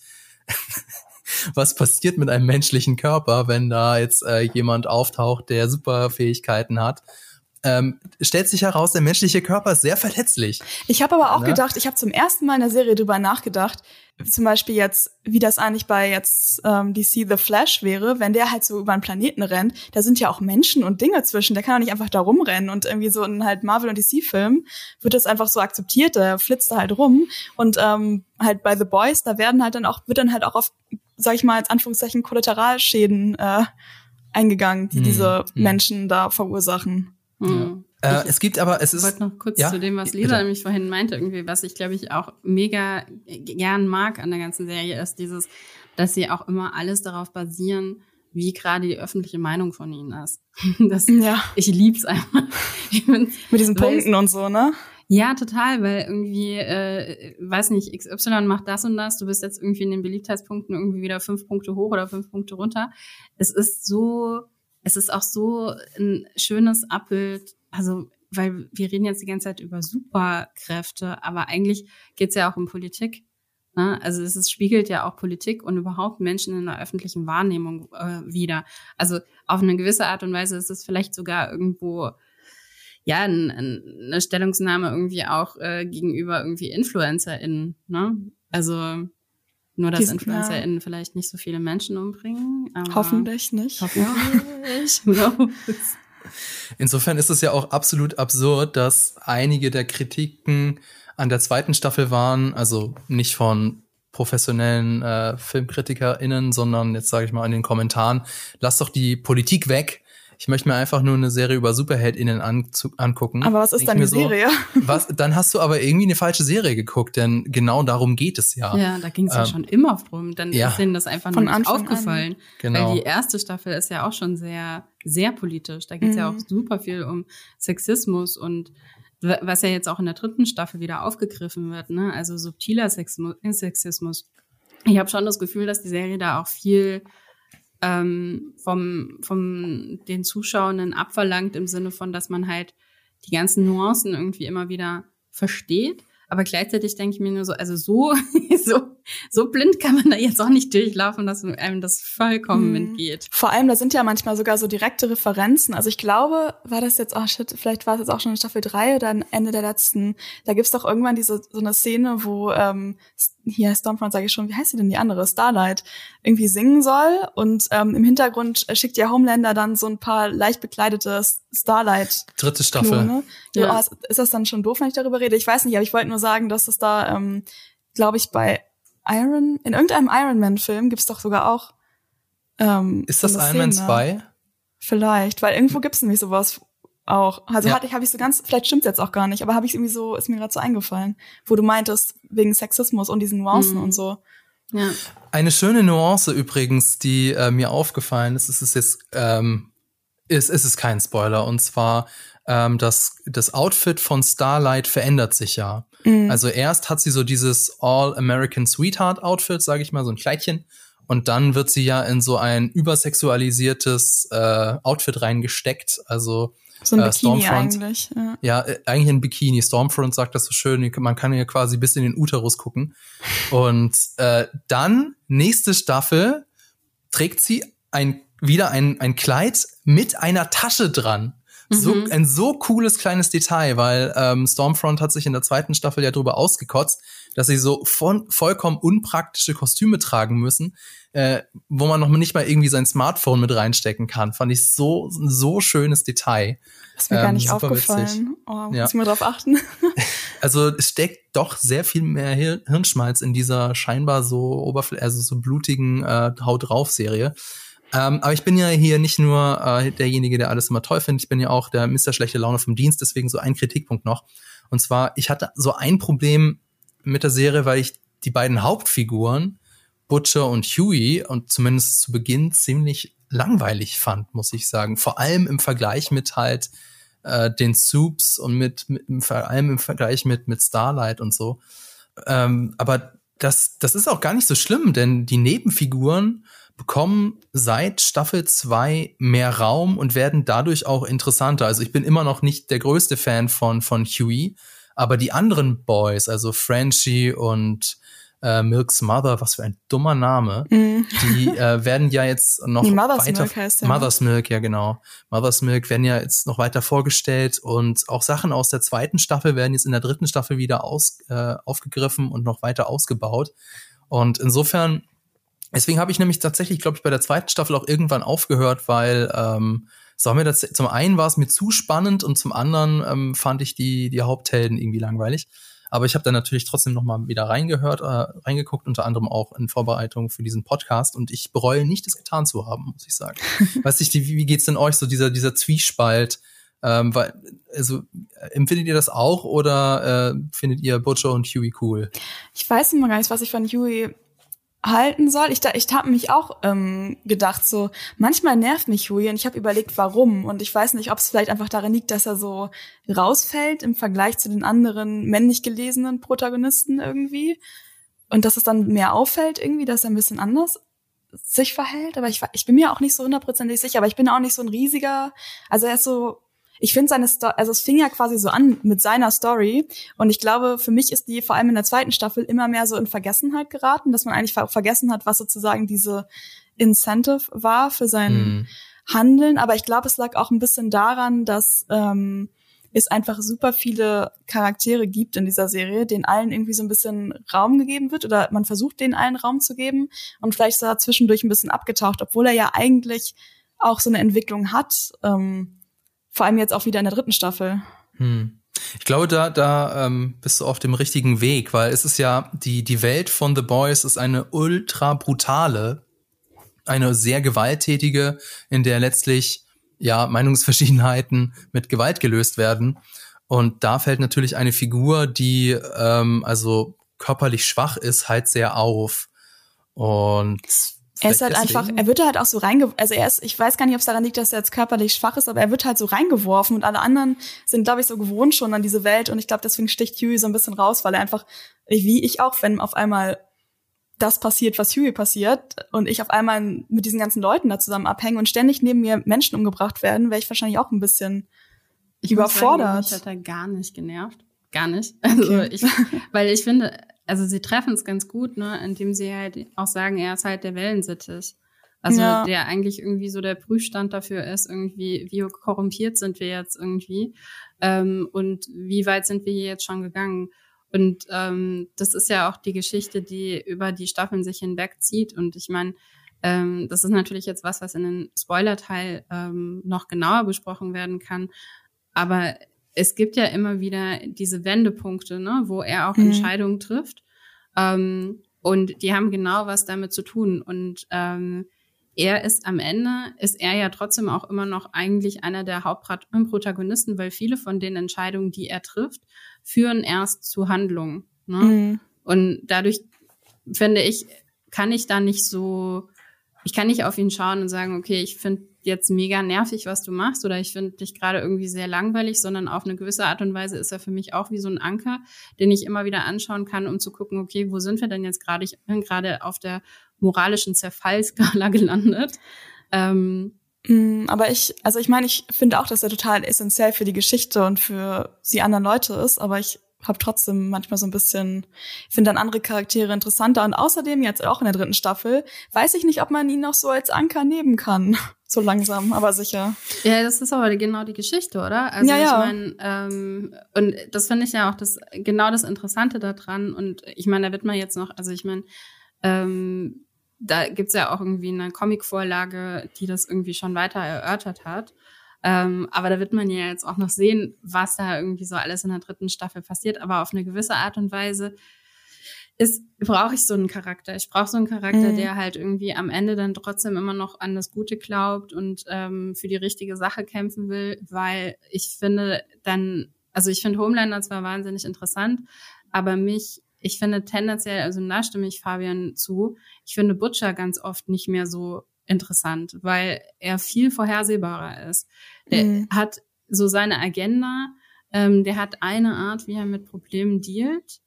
was passiert mit einem menschlichen Körper, wenn da jetzt äh, jemand auftaucht, der Superfähigkeiten hat? Ähm, stellt sich heraus, der menschliche Körper ist sehr verletzlich. Ich habe aber auch ne? gedacht, ich habe zum ersten Mal in der Serie drüber nachgedacht, zum Beispiel jetzt, wie das eigentlich bei jetzt ähm, DC The Flash wäre, wenn der halt so über einen Planeten rennt, da sind ja auch Menschen und Dinge zwischen, der kann doch nicht einfach da rumrennen und irgendwie so in halt Marvel und DC-Filmen wird das einfach so akzeptiert, der flitzt da halt rum und ähm, halt bei The Boys, da werden halt dann auch, wird dann halt auch auf, sag ich mal, als Anführungszeichen Kollateralschäden äh, eingegangen, die hm, diese hm. Menschen da verursachen. Hm. Äh, es gibt aber, es ist. Ich wollte noch kurz ja? zu dem, was Lisa nämlich vorhin meinte, irgendwie, was ich glaube ich auch mega gern mag an der ganzen Serie, ist dieses, dass sie auch immer alles darauf basieren, wie gerade die öffentliche Meinung von ihnen ist. Das, ja. Ich lieb's einfach. Mit diesen Punkten und so, ne? Ja, total, weil irgendwie, äh, weiß nicht, XY macht das und das, du bist jetzt irgendwie in den Beliebtheitspunkten irgendwie wieder fünf Punkte hoch oder fünf Punkte runter. Es ist so, es ist auch so ein schönes Abbild also weil wir reden jetzt die ganze Zeit über Superkräfte, aber eigentlich geht's ja auch um Politik. Ne? Also es ist, spiegelt ja auch Politik und überhaupt Menschen in der öffentlichen Wahrnehmung äh, wieder. Also auf eine gewisse Art und Weise ist es vielleicht sogar irgendwo ja ein, ein, eine Stellungsnahme irgendwie auch äh, gegenüber irgendwie InfluencerInnen. Ne? Also nur, dass InfluencerInnen ja. vielleicht nicht so viele Menschen umbringen. hoffentlich nicht. Hoffentlich. Ja. Insofern ist es ja auch absolut absurd, dass einige der Kritiken an der zweiten Staffel waren, also nicht von professionellen äh, FilmkritikerInnen, sondern jetzt sage ich mal in den Kommentaren, lass doch die Politik weg ich möchte mir einfach nur eine Serie über SuperheldInnen an, angucken. Aber was ist dann die so, Serie? Was, dann hast du aber irgendwie eine falsche Serie geguckt, denn genau darum geht es ja. Ja, da ging es ja ähm, schon immer drum. Dann ja. ist denen das einfach nur nicht aufgefallen. An. Genau. Weil die erste Staffel ist ja auch schon sehr, sehr politisch. Da geht es mhm. ja auch super viel um Sexismus und was ja jetzt auch in der dritten Staffel wieder aufgegriffen wird, ne? Also subtiler Sexismus. Ich habe schon das Gefühl, dass die Serie da auch viel ähm, vom, vom den Zuschauenden abverlangt im Sinne von, dass man halt die ganzen Nuancen irgendwie immer wieder versteht. Aber gleichzeitig denke ich mir nur so, also so, so, so blind kann man da jetzt auch nicht durchlaufen, dass einem das vollkommen hm. entgeht. Vor allem, da sind ja manchmal sogar so direkte Referenzen. Also ich glaube, war das jetzt, oh shit, vielleicht war es jetzt auch schon in Staffel 3 oder Ende der letzten, da gibt's doch irgendwann diese, so eine Szene, wo, ähm, hier Stormfront sage ich schon, wie heißt sie denn die andere? Starlight, irgendwie singen soll. Und ähm, im Hintergrund schickt ja Homelander dann so ein paar leicht bekleidete Starlight. Dritte Staffel. Ja. Oh, ist das dann schon doof, wenn ich darüber rede? Ich weiß nicht, aber ich wollte nur sagen, dass es da, ähm, glaube ich, bei Iron, in irgendeinem Iron Man-Film gibt's doch sogar auch. Ähm, ist das Iron Man 2? Vielleicht, weil irgendwo gibt's nämlich sowas auch. Also ja. hatte ich, habe ich so ganz, vielleicht stimmt's jetzt auch gar nicht, aber habe ich irgendwie so, ist mir gerade so eingefallen, wo du meintest, wegen Sexismus und diesen Nuancen mhm. und so. Ja. Eine schöne Nuance übrigens, die äh, mir aufgefallen ist, ist es jetzt, ähm, ist, ist es kein Spoiler. Und zwar ähm, das, das Outfit von Starlight verändert sich ja. Mhm. Also erst hat sie so dieses All-American Sweetheart-Outfit, sage ich mal, so ein Kleidchen. Und dann wird sie ja in so ein übersexualisiertes äh, Outfit reingesteckt. Also so ein äh, Bikini eigentlich. Ja. ja, äh, eigentlich ein Bikini. Stormfront sagt das so schön, man kann ja quasi bis in den Uterus gucken. Und äh, dann, nächste Staffel, trägt sie ein, wieder ein, ein Kleid mit einer Tasche dran. So, mhm. ein so cooles kleines Detail, weil ähm, Stormfront hat sich in der zweiten Staffel ja darüber ausgekotzt, dass sie so von, vollkommen unpraktische Kostüme tragen müssen, äh, wo man noch nicht mal irgendwie sein Smartphone mit reinstecken kann. Fand ich so so schönes Detail. Das ist mir ähm, gar nicht aufgefallen. Witzig. Oh, muss ja. ich mal drauf achten. also es steckt doch sehr viel mehr Hir Hirnschmalz in dieser scheinbar so oberflächlichen, also so blutigen äh, Haut drauf Serie. Ähm, aber ich bin ja hier nicht nur äh, derjenige, der alles immer toll findet, ich bin ja auch der Mr. Schlechte Laune vom Dienst, deswegen so ein Kritikpunkt noch. Und zwar, ich hatte so ein Problem mit der Serie, weil ich die beiden Hauptfiguren, Butcher und Huey, und zumindest zu Beginn ziemlich langweilig fand, muss ich sagen. Vor allem im Vergleich mit halt äh, den Soups und mit, mit vor allem im Vergleich mit, mit Starlight und so. Ähm, aber das, das ist auch gar nicht so schlimm, denn die Nebenfiguren bekommen seit Staffel 2 mehr Raum und werden dadurch auch interessanter. Also ich bin immer noch nicht der größte Fan von, von Huey, aber die anderen Boys, also Frenchie und äh, Milks Mother, was für ein dummer Name, mm. die äh, werden ja jetzt noch nee, Mother's weiter Milk heißt ja. Mother's Milk, ja genau. Mother's Milk werden ja jetzt noch weiter vorgestellt und auch Sachen aus der zweiten Staffel werden jetzt in der dritten Staffel wieder aus, äh, aufgegriffen und noch weiter ausgebaut. Und insofern Deswegen habe ich nämlich tatsächlich, glaube ich, bei der zweiten Staffel auch irgendwann aufgehört, weil ähm, so mir das, zum einen war es mir zu spannend und zum anderen ähm, fand ich die, die Haupthelden irgendwie langweilig. Aber ich habe dann natürlich trotzdem noch mal wieder reingehört, äh, reingeguckt, unter anderem auch in Vorbereitung für diesen Podcast. Und ich bereue nicht, das getan zu haben, muss ich sagen. Weiß ich, wie, wie geht's denn euch so dieser dieser Zwiespalt? Ähm, weil, also empfindet ihr das auch oder äh, findet ihr Butcher und Huey cool? Ich weiß immer gar nicht, was ich von Huey halten soll. Ich, ich habe mich auch ähm, gedacht, so manchmal nervt mich Huey und ich habe überlegt, warum. Und ich weiß nicht, ob es vielleicht einfach daran liegt, dass er so rausfällt im Vergleich zu den anderen männlich gelesenen Protagonisten irgendwie. Und dass es dann mehr auffällt irgendwie, dass er ein bisschen anders sich verhält. Aber ich, ich bin mir auch nicht so hundertprozentig sicher. Aber ich bin auch nicht so ein riesiger, also er ist so ich finde seine Story, also es fing ja quasi so an mit seiner Story und ich glaube, für mich ist die vor allem in der zweiten Staffel immer mehr so in Vergessenheit geraten, dass man eigentlich vergessen hat, was sozusagen diese Incentive war für sein mhm. Handeln. Aber ich glaube, es lag auch ein bisschen daran, dass ähm, es einfach super viele Charaktere gibt in dieser Serie, denen allen irgendwie so ein bisschen Raum gegeben wird oder man versucht, denen allen Raum zu geben und vielleicht ist er zwischendurch ein bisschen abgetaucht, obwohl er ja eigentlich auch so eine Entwicklung hat. Ähm, vor allem jetzt auch wieder in der dritten Staffel. Hm. Ich glaube, da, da ähm, bist du auf dem richtigen Weg, weil es ist ja, die, die Welt von The Boys ist eine ultra brutale, eine sehr gewalttätige, in der letztlich ja Meinungsverschiedenheiten mit Gewalt gelöst werden. Und da fällt natürlich eine Figur, die ähm, also körperlich schwach ist, halt sehr auf. Und er ist halt deswegen? einfach, er wird halt auch so reingeworfen, also er ist, ich weiß gar nicht, ob es daran liegt, dass er jetzt körperlich schwach ist, aber er wird halt so reingeworfen und alle anderen sind, glaube ich, so gewohnt schon an diese Welt und ich glaube, deswegen sticht Huey so ein bisschen raus, weil er einfach, wie ich auch, wenn auf einmal das passiert, was Huey passiert und ich auf einmal mit diesen ganzen Leuten da zusammen abhänge und ständig neben mir Menschen umgebracht werden, wäre ich wahrscheinlich auch ein bisschen ich überfordert. Sagen, mich hat er gar nicht genervt. Gar nicht. Also okay. ich, weil ich finde, also sie treffen es ganz gut, ne, indem sie halt auch sagen, er ist halt der Wellensittich. Also ja. der eigentlich irgendwie so der Prüfstand dafür ist, irgendwie, wie korrumpiert sind wir jetzt irgendwie ähm, und wie weit sind wir hier jetzt schon gegangen. Und ähm, das ist ja auch die Geschichte, die über die Staffeln sich hinwegzieht. Und ich meine, ähm, das ist natürlich jetzt was, was in den Spoiler-Teil ähm, noch genauer besprochen werden kann. Aber es gibt ja immer wieder diese Wendepunkte, ne, wo er auch mhm. Entscheidungen trifft. Ähm, und die haben genau was damit zu tun. Und ähm, er ist am Ende, ist er ja trotzdem auch immer noch eigentlich einer der Hauptprotagonisten, weil viele von den Entscheidungen, die er trifft, führen erst zu Handlungen. Ne? Mhm. Und dadurch, finde ich, kann ich da nicht so ich kann nicht auf ihn schauen und sagen, okay, ich finde jetzt mega nervig, was du machst, oder ich finde dich gerade irgendwie sehr langweilig, sondern auf eine gewisse Art und Weise ist er für mich auch wie so ein Anker, den ich immer wieder anschauen kann, um zu gucken, okay, wo sind wir denn jetzt gerade? Ich bin gerade auf der moralischen Zerfallskala gelandet. Ähm, mm, aber ich, also ich meine, ich finde auch, dass er total essentiell für die Geschichte und für die anderen Leute ist, aber ich habe trotzdem manchmal so ein bisschen, finde dann andere Charaktere interessanter. Und außerdem, jetzt auch in der dritten Staffel, weiß ich nicht, ob man ihn noch so als Anker nehmen kann. So langsam, aber sicher. Ja, das ist aber genau die Geschichte, oder? Also ja, ja. ich meine, ähm, und das finde ich ja auch das genau das Interessante daran. Und ich meine, da wird man jetzt noch, also ich meine, ähm, da gibt's ja auch irgendwie eine Comicvorlage, die das irgendwie schon weiter erörtert hat. Ähm, aber da wird man ja jetzt auch noch sehen, was da irgendwie so alles in der dritten Staffel passiert. Aber auf eine gewisse Art und Weise ist, brauche ich so einen Charakter. Ich brauche so einen Charakter, mhm. der halt irgendwie am Ende dann trotzdem immer noch an das Gute glaubt und ähm, für die richtige Sache kämpfen will, weil ich finde dann, also ich finde Homelander zwar wahnsinnig interessant, aber mich, ich finde tendenziell, also da stimme ich Fabian zu, ich finde Butcher ganz oft nicht mehr so interessant, weil er viel vorhersehbarer ist. Der mhm. hat so seine Agenda, ähm, der hat eine Art, wie er mit Problemen dealt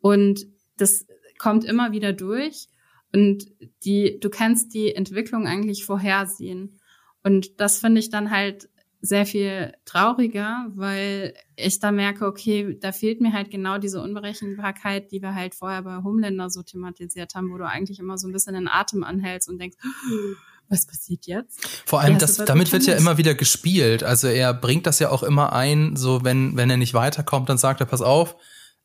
und das kommt immer wieder durch und die, du kannst die Entwicklung eigentlich vorhersehen. Und das finde ich dann halt sehr viel trauriger, weil ich da merke, okay, da fehlt mir halt genau diese Unberechenbarkeit, die wir halt vorher bei Homelander so thematisiert haben, wo du eigentlich immer so ein bisschen den Atem anhältst und denkst, was passiert jetzt? Vor allem, das, damit wird ja immer wieder gespielt. Also er bringt das ja auch immer ein, so wenn, wenn er nicht weiterkommt, dann sagt er, pass auf,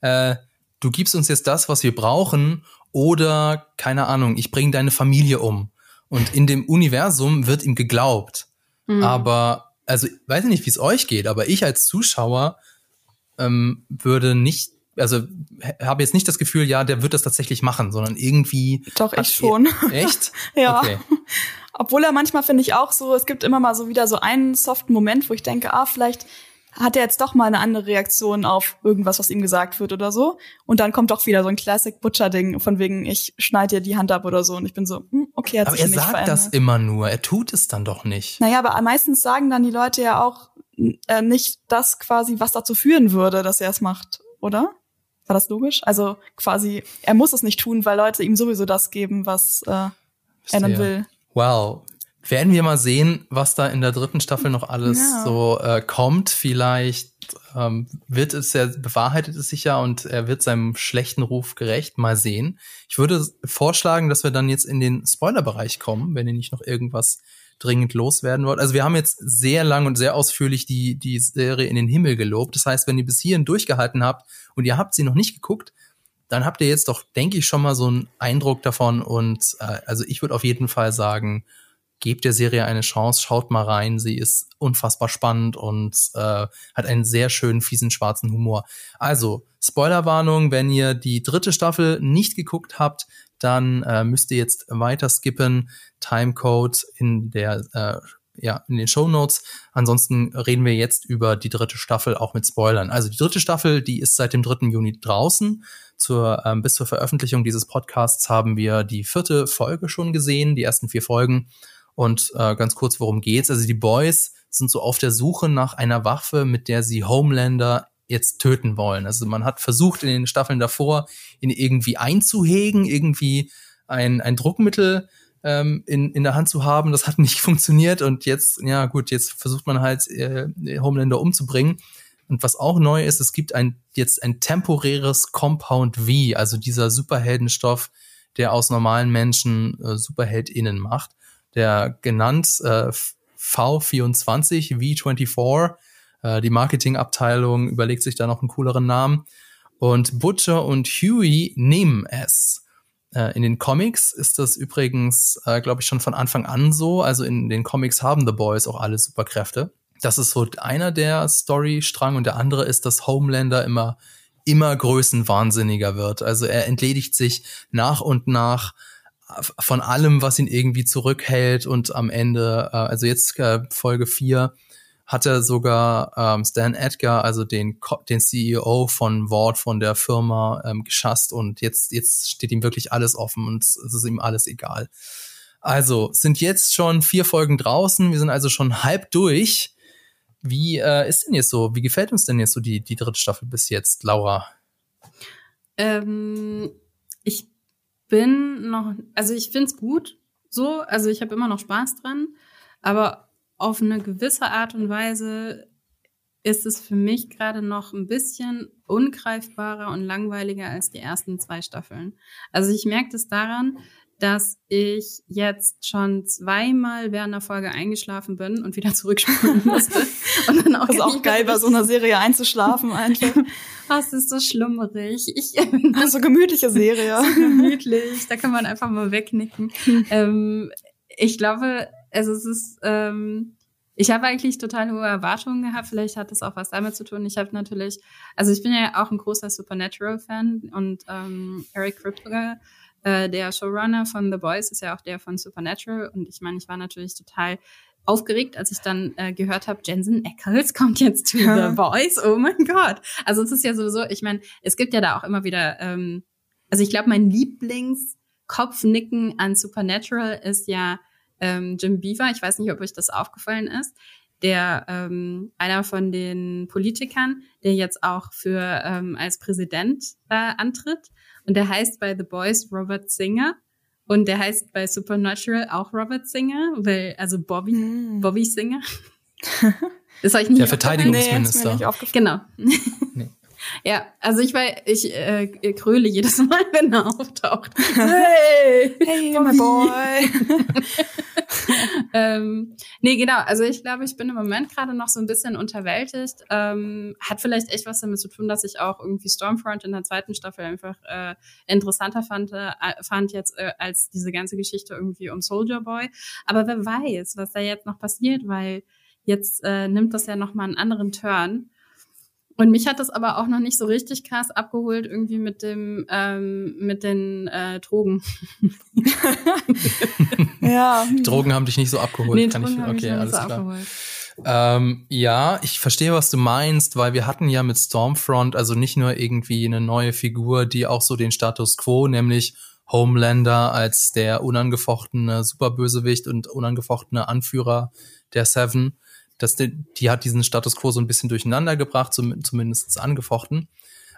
äh, du gibst uns jetzt das, was wir brauchen, oder, keine Ahnung, ich bringe deine Familie um. Und in dem Universum wird ihm geglaubt. Mhm. Aber also weiß ich nicht, wie es euch geht, aber ich als Zuschauer ähm, würde nicht, also habe jetzt nicht das Gefühl, ja, der wird das tatsächlich machen, sondern irgendwie. Doch, ich schon. Echt? ja. Okay. Obwohl er manchmal finde ich auch so, es gibt immer mal so wieder so einen soften Moment, wo ich denke, ah, vielleicht hat er jetzt doch mal eine andere Reaktion auf irgendwas, was ihm gesagt wird oder so. Und dann kommt doch wieder so ein Classic Butcher-Ding von wegen, ich schneide dir die Hand ab oder so. Und ich bin so, hm, okay, hat Aber sich er nicht sagt verändert. das immer nur, er tut es dann doch nicht. Naja, aber meistens sagen dann die Leute ja auch äh, nicht das quasi, was dazu führen würde, dass er es macht, oder? War das logisch? Also quasi, er muss es nicht tun, weil Leute ihm sowieso das geben, was äh, er dann will. Wow, werden wir mal sehen, was da in der dritten Staffel noch alles ja. so äh, kommt. Vielleicht ähm, wird es ja, bewahrheitet es sich ja und er wird seinem schlechten Ruf gerecht. Mal sehen. Ich würde vorschlagen, dass wir dann jetzt in den Spoilerbereich kommen, wenn ihr nicht noch irgendwas dringend loswerden wollt. Also wir haben jetzt sehr lang und sehr ausführlich die, die Serie in den Himmel gelobt. Das heißt, wenn ihr bis hierhin durchgehalten habt und ihr habt sie noch nicht geguckt, dann habt ihr jetzt doch, denke ich, schon mal so einen Eindruck davon. Und äh, also ich würde auf jeden Fall sagen, gebt der Serie eine Chance, schaut mal rein. Sie ist unfassbar spannend und äh, hat einen sehr schönen, fiesen, schwarzen Humor. Also, Spoilerwarnung, wenn ihr die dritte Staffel nicht geguckt habt, dann äh, müsst ihr jetzt weiter skippen. Timecode in der äh, ja, in den Show Notes. Ansonsten reden wir jetzt über die dritte Staffel auch mit Spoilern. Also die dritte Staffel, die ist seit dem 3. Juni draußen. Zur, ähm, bis zur Veröffentlichung dieses Podcasts haben wir die vierte Folge schon gesehen, die ersten vier Folgen. Und äh, ganz kurz, worum geht's? Also die Boys sind so auf der Suche nach einer Waffe, mit der sie Homelander jetzt töten wollen. Also man hat versucht in den Staffeln davor, ihn irgendwie einzuhegen, irgendwie ein, ein Druckmittel ähm, in, in der Hand zu haben. Das hat nicht funktioniert und jetzt, ja gut, jetzt versucht man halt äh, Homelander umzubringen. Und was auch neu ist, es gibt ein jetzt ein temporäres Compound V, also dieser Superheldenstoff, der aus normalen Menschen äh, SuperheldInnen macht der genannt äh, V24, V24. Äh, die Marketingabteilung überlegt sich da noch einen cooleren Namen. Und Butcher und Huey nehmen es. Äh, in den Comics ist das übrigens, äh, glaube ich, schon von Anfang an so. Also in den Comics haben The Boys auch alle Superkräfte. Das ist so einer der Storystrang und der andere ist, dass Homelander immer immer größenwahnsinniger wird. Also er entledigt sich nach und nach von allem, was ihn irgendwie zurückhält und am Ende, äh, also jetzt äh, Folge 4, hat er sogar ähm, Stan Edgar, also den, den CEO von Ward, von der Firma, ähm, geschasst und jetzt, jetzt steht ihm wirklich alles offen und es ist ihm alles egal. Also, sind jetzt schon vier Folgen draußen. Wir sind also schon halb durch. Wie äh, ist denn jetzt so? Wie gefällt uns denn jetzt so die, die dritte Staffel bis jetzt, Laura? Ähm, ich bin noch, also ich find's gut so, also ich habe immer noch Spaß dran, aber auf eine gewisse Art und Weise ist es für mich gerade noch ein bisschen ungreifbarer und langweiliger als die ersten zwei Staffeln. Also ich merke das daran, dass ich jetzt schon zweimal während der Folge eingeschlafen bin und wieder zurückspulen musste. und dann auch das ist auch geil, bei so einer Serie einzuschlafen einfach. Was ist so schlummerig? Ich, Ach, so gemütliche Serie. so gemütlich, da kann man einfach mal wegnicken. ähm, ich glaube, also es ist, ähm, ich habe eigentlich total hohe Erwartungen gehabt. Vielleicht hat das auch was damit zu tun. Ich habe natürlich, also ich bin ja auch ein großer Supernatural-Fan und ähm, Eric Kripke äh, der Showrunner von The Boys ist ja auch der von Supernatural. Und ich meine, ich war natürlich total aufgeregt, als ich dann äh, gehört habe, Jensen Ackles kommt jetzt zu ja. The Boys. Oh mein Gott. Also es ist ja sowieso, ich meine, es gibt ja da auch immer wieder, ähm, also ich glaube, mein Lieblingskopfnicken an Supernatural ist ja ähm, Jim Beaver. Ich weiß nicht, ob euch das aufgefallen ist. Der ähm, einer von den Politikern, der jetzt auch für ähm, als Präsident äh, antritt. Und der heißt bei The Boys Robert Singer. Und der heißt bei Supernatural auch Robert Singer, weil, also Bobby, hm. Bobby Singer. ist euch nicht Der Verteidigungsminister. Nee, genau. Nee. Ja, also ich war, ich äh, kröle jedes Mal, wenn er auftaucht. Hey, hey, my boy. ähm, nee, genau. Also ich glaube, ich bin im Moment gerade noch so ein bisschen unterwältigt. Ähm, hat vielleicht echt was damit zu tun, dass ich auch irgendwie Stormfront in der zweiten Staffel einfach äh, interessanter fand, äh, fand jetzt äh, als diese ganze Geschichte irgendwie um Soldier Boy. Aber wer weiß, was da jetzt noch passiert, weil jetzt äh, nimmt das ja noch mal einen anderen Turn. Und mich hat das aber auch noch nicht so richtig krass abgeholt, irgendwie mit dem, ähm, mit den äh, Drogen. ja. Drogen haben dich nicht so abgeholt. Nee, kann Drogen ich, okay, alles so klar. Ähm, ja, ich verstehe, was du meinst, weil wir hatten ja mit Stormfront also nicht nur irgendwie eine neue Figur, die auch so den Status quo, nämlich Homelander als der unangefochtene Superbösewicht und unangefochtene Anführer der Seven, dass die, die hat diesen Status quo so ein bisschen durcheinander gebracht, zum, zumindest angefochten,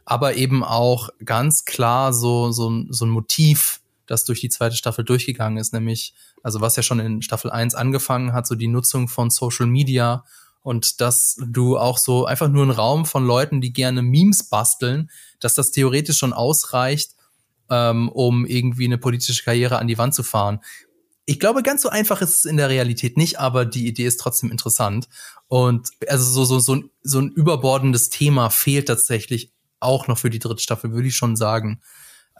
aber eben auch ganz klar so, so, so ein Motiv, das durch die zweite Staffel durchgegangen ist, nämlich, also was ja schon in Staffel 1 angefangen hat, so die Nutzung von Social Media und dass du auch so einfach nur einen Raum von Leuten, die gerne Memes basteln, dass das theoretisch schon ausreicht, ähm, um irgendwie eine politische Karriere an die Wand zu fahren ich glaube, ganz so einfach ist es in der Realität nicht, aber die Idee ist trotzdem interessant. Und also so, so, so, ein, so ein überbordendes Thema fehlt tatsächlich auch noch für die dritte Staffel, würde ich schon sagen.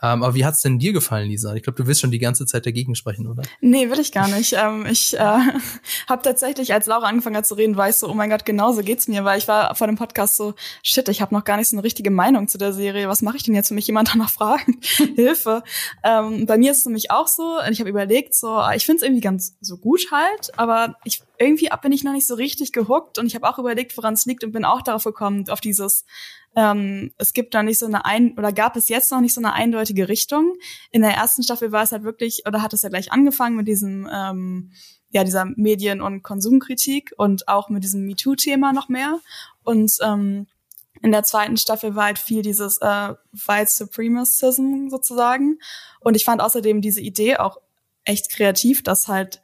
Ähm, aber wie hat's denn dir gefallen, Lisa? Ich glaube, du wirst schon die ganze Zeit dagegen sprechen, oder? Nee, will ich gar nicht. ähm, ich äh, habe tatsächlich, als Laura angefangen hat zu reden, war ich so, oh mein Gott, genauso geht's mir, weil ich war vor dem Podcast so, shit, ich habe noch gar nicht so eine richtige Meinung zu der Serie. Was mache ich denn jetzt, wenn mich jemand danach fragt? Hilfe. Ähm, bei mir ist es nämlich auch so, ich habe überlegt, so, ich finde es irgendwie ganz so gut halt, aber ich irgendwie bin ich noch nicht so richtig gehuckt und ich habe auch überlegt, woran es liegt und bin auch darauf gekommen, auf dieses ähm, es gibt da nicht so eine ein oder gab es jetzt noch nicht so eine eindeutige Richtung. In der ersten Staffel war es halt wirklich oder hat es ja gleich angefangen mit diesem ähm, ja dieser Medien- und Konsumkritik und auch mit diesem MeToo-Thema noch mehr und ähm, in der zweiten Staffel war halt viel dieses äh, White Supremacism sozusagen. Und ich fand außerdem diese Idee auch echt kreativ, dass halt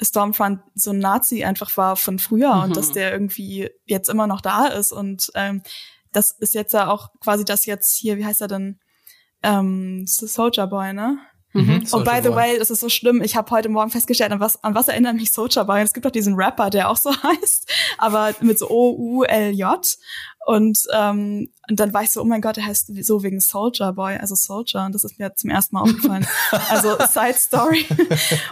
Stormfront so ein Nazi einfach war von früher mhm. und dass der irgendwie jetzt immer noch da ist und ähm, das ist jetzt ja auch quasi das jetzt hier, wie heißt er denn? Ähm, Soldier Boy, ne? Mhm, und by the Boy. way, das ist so schlimm. Ich habe heute Morgen festgestellt, an was, an was erinnert mich Soldier Boy? Es gibt doch diesen Rapper, der auch so heißt, aber mit so O-U-L-J. Und, ähm, und dann war ich so, oh mein Gott, er heißt so wegen Soldier Boy, also Soldier. Und das ist mir zum ersten Mal aufgefallen. also Side Story.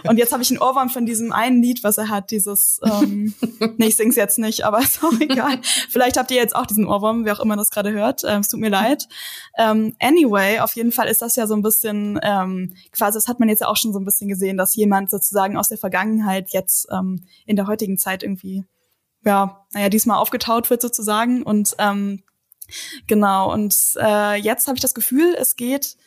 und jetzt habe ich einen Ohrwurm von diesem einen Lied, was er hat, dieses, ähm, nee, ich sing's jetzt nicht, aber ist auch egal. Vielleicht habt ihr jetzt auch diesen Ohrwurm, wer auch immer das gerade hört. Ähm, es tut mir leid. Ähm, anyway, auf jeden Fall ist das ja so ein bisschen, ähm, quasi, das hat man jetzt ja auch schon so ein bisschen gesehen, dass jemand sozusagen aus der Vergangenheit jetzt ähm, in der heutigen Zeit irgendwie ja, naja, diesmal aufgetaut wird sozusagen. Und ähm, genau, und äh, jetzt habe ich das Gefühl, es geht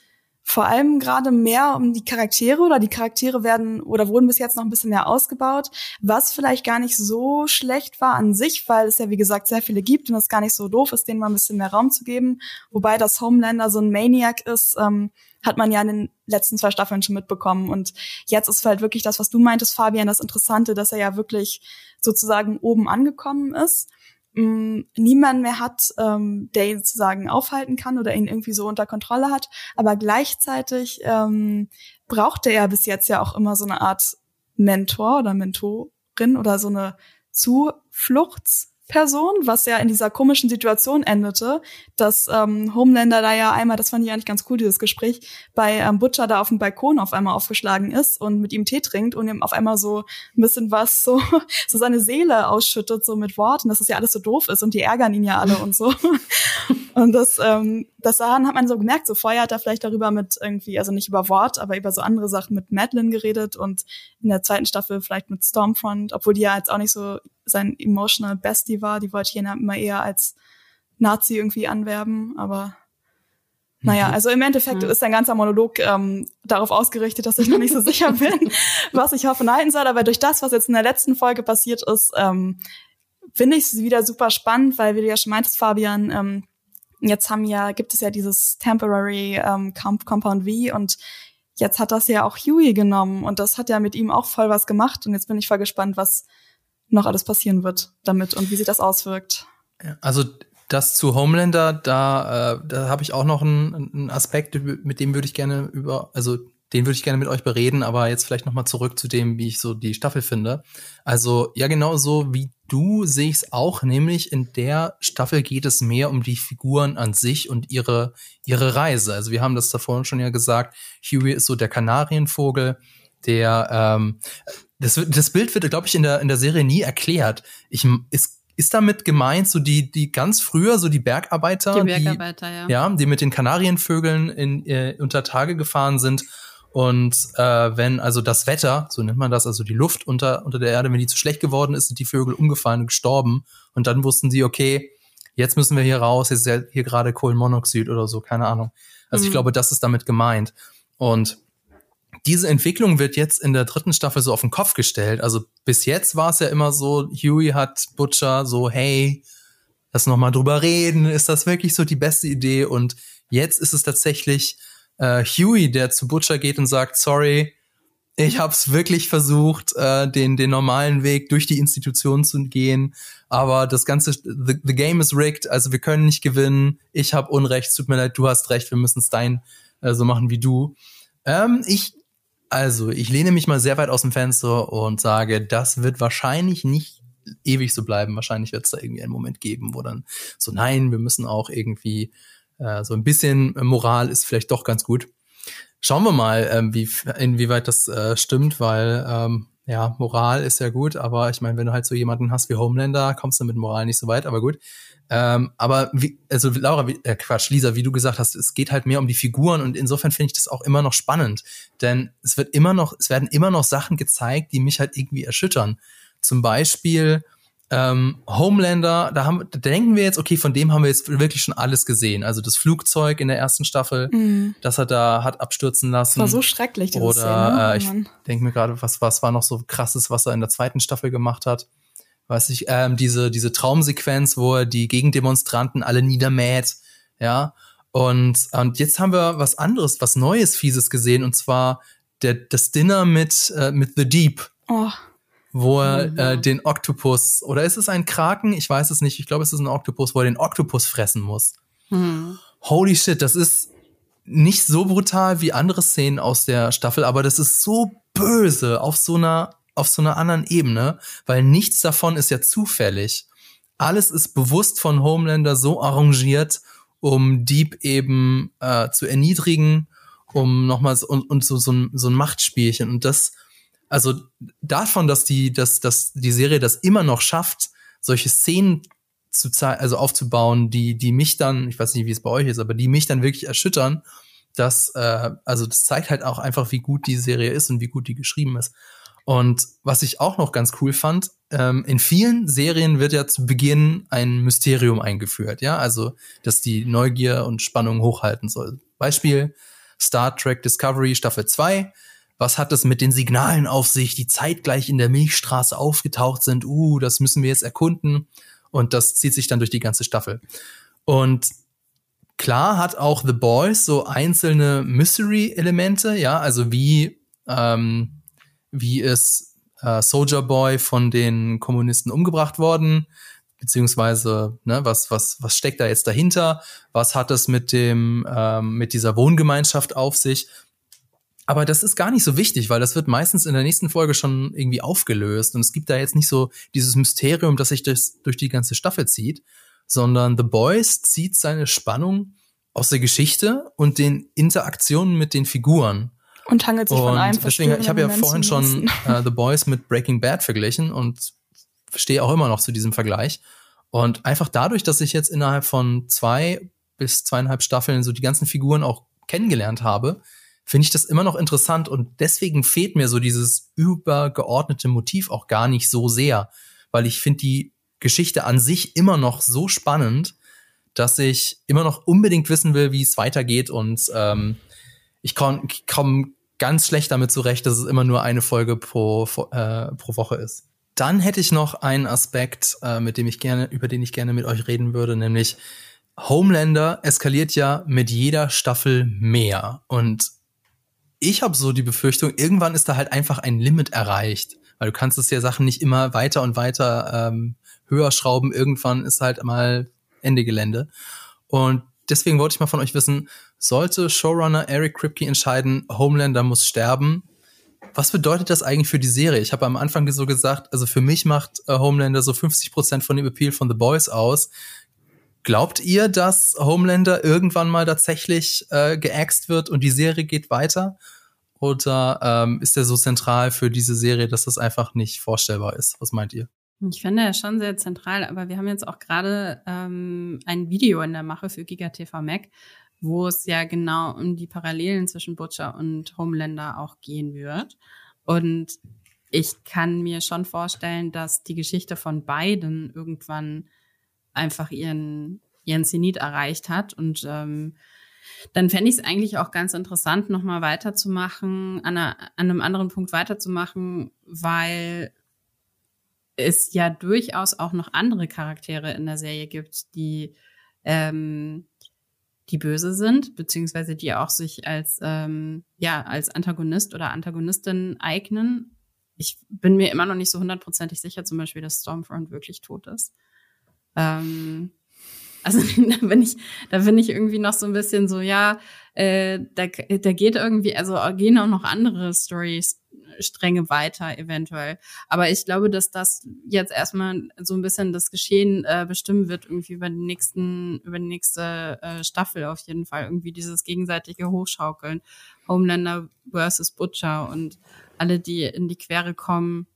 vor allem gerade mehr um die Charaktere oder die Charaktere werden oder wurden bis jetzt noch ein bisschen mehr ausgebaut, was vielleicht gar nicht so schlecht war an sich, weil es ja wie gesagt sehr viele gibt und es gar nicht so doof ist, denen mal ein bisschen mehr Raum zu geben. Wobei das Homelander so ein Maniac ist, ähm, hat man ja in den letzten zwei Staffeln schon mitbekommen. Und jetzt ist halt wirklich das, was du meintest, Fabian, das Interessante, dass er ja wirklich sozusagen oben angekommen ist mh, niemand mehr hat, ähm, der ihn sozusagen aufhalten kann oder ihn irgendwie so unter Kontrolle hat. Aber gleichzeitig ähm, brauchte er bis jetzt ja auch immer so eine Art Mentor oder Mentorin oder so eine Zufluchts Person, was ja in dieser komischen Situation endete, dass ähm, Homelander da ja einmal, das fand ich eigentlich ganz cool, dieses Gespräch, bei ähm, Butcher da auf dem Balkon auf einmal aufgeschlagen ist und mit ihm Tee trinkt und ihm auf einmal so ein bisschen was so, so seine Seele ausschüttet, so mit Worten, dass das ja alles so doof ist und die ärgern ihn ja alle und so. und das, ähm, das daran hat man so gemerkt, so vorher hat er vielleicht darüber mit irgendwie, also nicht über Wort, aber über so andere Sachen mit Madeline geredet und in der zweiten Staffel vielleicht mit Stormfront, obwohl die ja jetzt auch nicht so sein emotional Bestie war. Die wollte ich immer eher als Nazi irgendwie anwerben, aber naja, mhm. also im Endeffekt ja. ist ein ganzer Monolog ähm, darauf ausgerichtet, dass ich noch nicht so sicher bin, was ich hoffen halten soll. Aber durch das, was jetzt in der letzten Folge passiert ist, ähm, finde ich es wieder super spannend, weil wie du ja schon meintest, Fabian, ähm, jetzt haben ja, gibt es ja dieses Temporary ähm, Compound V und jetzt hat das ja auch Huey genommen und das hat ja mit ihm auch voll was gemacht und jetzt bin ich voll gespannt, was noch alles passieren wird damit und wie sich das auswirkt. Also das zu Homelander, da, äh, da habe ich auch noch einen, einen Aspekt, mit dem würde ich gerne über, also den würde ich gerne mit euch bereden, aber jetzt vielleicht noch mal zurück zu dem, wie ich so die Staffel finde. Also ja, genau so wie du sehe ich es auch, nämlich in der Staffel geht es mehr um die Figuren an sich und ihre ihre Reise. Also wir haben das davor schon ja gesagt. Huey ist so der Kanarienvogel, der ähm, das, das Bild wird, glaube ich, in der, in der Serie nie erklärt. Ich, ist, ist damit gemeint, so die, die ganz früher, so die Bergarbeiter, die, Bergarbeiter, die, ja. ja, die mit den Kanarienvögeln in, äh, unter Tage gefahren sind. Und äh, wenn also das Wetter, so nennt man das, also die Luft unter, unter der Erde, wenn die zu schlecht geworden ist, sind die Vögel umgefallen und gestorben. Und dann wussten sie, okay, jetzt müssen wir hier raus, jetzt ist ja hier gerade Kohlenmonoxid oder so, keine Ahnung. Also mhm. ich glaube, das ist damit gemeint. Und diese Entwicklung wird jetzt in der dritten Staffel so auf den Kopf gestellt. Also bis jetzt war es ja immer so, Huey hat Butcher so, hey, lass noch mal drüber reden, ist das wirklich so die beste Idee? Und jetzt ist es tatsächlich äh, Huey, der zu Butcher geht und sagt, sorry, ich hab's wirklich versucht, äh, den, den normalen Weg durch die Institution zu gehen, aber das ganze, the, the game is rigged, also wir können nicht gewinnen, ich hab Unrecht, tut mir leid, du hast recht, wir müssen es dein äh, so machen wie du. Ähm, ich also, ich lehne mich mal sehr weit aus dem Fenster und sage, das wird wahrscheinlich nicht ewig so bleiben. Wahrscheinlich wird es da irgendwie einen Moment geben, wo dann so, nein, wir müssen auch irgendwie äh, so ein bisschen Moral ist vielleicht doch ganz gut. Schauen wir mal, ähm, wie, inwieweit das äh, stimmt, weil ähm, ja, Moral ist ja gut, aber ich meine, wenn du halt so jemanden hast wie Homelander, kommst du mit Moral nicht so weit, aber gut. Ähm, aber wie, also Laura, wie, äh, Quatsch, Lisa, wie du gesagt hast, es geht halt mehr um die Figuren und insofern finde ich das auch immer noch spannend, denn es wird immer noch, es werden immer noch Sachen gezeigt, die mich halt irgendwie erschüttern. Zum Beispiel ähm, Homelander, da, haben, da denken wir jetzt, okay, von dem haben wir jetzt wirklich schon alles gesehen. Also das Flugzeug in der ersten Staffel, mhm. das er da hat abstürzen lassen. Das war so schrecklich, diese Oder Szene. Äh, ich denke mir gerade, was, was war noch so krasses, was er in der zweiten Staffel gemacht hat weiß ich, ähm, diese, diese Traumsequenz, wo er die Gegendemonstranten alle niedermäht, ja. Und, und jetzt haben wir was anderes, was Neues, Fieses gesehen, und zwar der, das Dinner mit, äh, mit The Deep. Oh. Wo er mhm. äh, den Oktopus, oder ist es ein Kraken? Ich weiß es nicht. Ich glaube, es ist ein Oktopus, wo er den Oktopus fressen muss. Mhm. Holy shit, das ist nicht so brutal wie andere Szenen aus der Staffel, aber das ist so böse auf so einer auf so einer anderen Ebene, weil nichts davon ist ja zufällig. Alles ist bewusst von Homelander so arrangiert, um Deep eben äh, zu erniedrigen, um nochmal so, und, und so, so, ein, so ein Machtspielchen. Und das, also davon, dass die, dass, dass die Serie das immer noch schafft, solche Szenen zu also aufzubauen, die, die mich dann, ich weiß nicht, wie es bei euch ist, aber die mich dann wirklich erschüttern, das, äh, also das zeigt halt auch einfach, wie gut die Serie ist und wie gut die geschrieben ist. Und was ich auch noch ganz cool fand, ähm, in vielen Serien wird ja zu Beginn ein Mysterium eingeführt, ja, also dass die Neugier und Spannung hochhalten soll. Beispiel Star Trek Discovery Staffel 2. Was hat es mit den Signalen auf sich, die zeitgleich in der Milchstraße aufgetaucht sind? Uh, das müssen wir jetzt erkunden. Und das zieht sich dann durch die ganze Staffel. Und klar hat auch The Boys so einzelne Mystery-Elemente, ja, also wie, ähm, wie ist äh, Soldier Boy von den Kommunisten umgebracht worden? beziehungsweise ne, was was was steckt da jetzt dahinter? Was hat es mit dem ähm, mit dieser Wohngemeinschaft auf sich? Aber das ist gar nicht so wichtig, weil das wird meistens in der nächsten Folge schon irgendwie aufgelöst und es gibt da jetzt nicht so dieses Mysterium, das sich das durch die ganze Staffel zieht, sondern The Boys zieht seine Spannung aus der Geschichte und den Interaktionen mit den Figuren. Und hangelt sich und von einem Deswegen, ich habe ja vorhin schon äh, The Boys mit Breaking Bad verglichen und stehe auch immer noch zu diesem Vergleich. Und einfach dadurch, dass ich jetzt innerhalb von zwei bis zweieinhalb Staffeln so die ganzen Figuren auch kennengelernt habe, finde ich das immer noch interessant und deswegen fehlt mir so dieses übergeordnete Motiv auch gar nicht so sehr, weil ich finde die Geschichte an sich immer noch so spannend, dass ich immer noch unbedingt wissen will, wie es weitergeht und ähm, ich komme komm ganz schlecht damit zurecht, dass es immer nur eine Folge pro, äh, pro Woche ist. Dann hätte ich noch einen Aspekt, äh, mit dem ich gerne, über den ich gerne mit euch reden würde, nämlich Homelander eskaliert ja mit jeder Staffel mehr. Und ich habe so die Befürchtung, irgendwann ist da halt einfach ein Limit erreicht. Weil du kannst es ja Sachen nicht immer weiter und weiter ähm, höher schrauben. Irgendwann ist halt mal Ende Gelände. Und deswegen wollte ich mal von euch wissen, sollte Showrunner Eric Kripke entscheiden, Homelander muss sterben, was bedeutet das eigentlich für die Serie? Ich habe am Anfang so gesagt, also für mich macht äh, Homelander so 50 Prozent von dem Appeal von The Boys aus. Glaubt ihr, dass Homelander irgendwann mal tatsächlich äh, geaxt wird und die Serie geht weiter? Oder ähm, ist er so zentral für diese Serie, dass das einfach nicht vorstellbar ist? Was meint ihr? Ich finde er schon sehr zentral, aber wir haben jetzt auch gerade ähm, ein Video in der Mache für GigaTV Mac, wo es ja genau um die Parallelen zwischen Butcher und Homelander auch gehen wird. Und ich kann mir schon vorstellen, dass die Geschichte von beiden irgendwann einfach ihren, ihren Zenit erreicht hat. Und ähm, dann fände ich es eigentlich auch ganz interessant, nochmal weiterzumachen, an, einer, an einem anderen Punkt weiterzumachen, weil es ja durchaus auch noch andere Charaktere in der Serie gibt, die ähm, die böse sind, beziehungsweise die auch sich als, ähm, ja, als Antagonist oder Antagonistin eignen. Ich bin mir immer noch nicht so hundertprozentig sicher, zum Beispiel, dass Stormfront wirklich tot ist. Ähm, also da bin ich, da bin ich irgendwie noch so ein bisschen so, ja, äh, da, da geht irgendwie, also gehen auch noch andere Stories Stränge weiter eventuell. Aber ich glaube, dass das jetzt erstmal so ein bisschen das Geschehen äh, bestimmen wird, irgendwie über die nächsten, über die nächste äh, Staffel auf jeden Fall. Irgendwie dieses gegenseitige Hochschaukeln. Homelander versus Butcher und alle, die in die Quere kommen,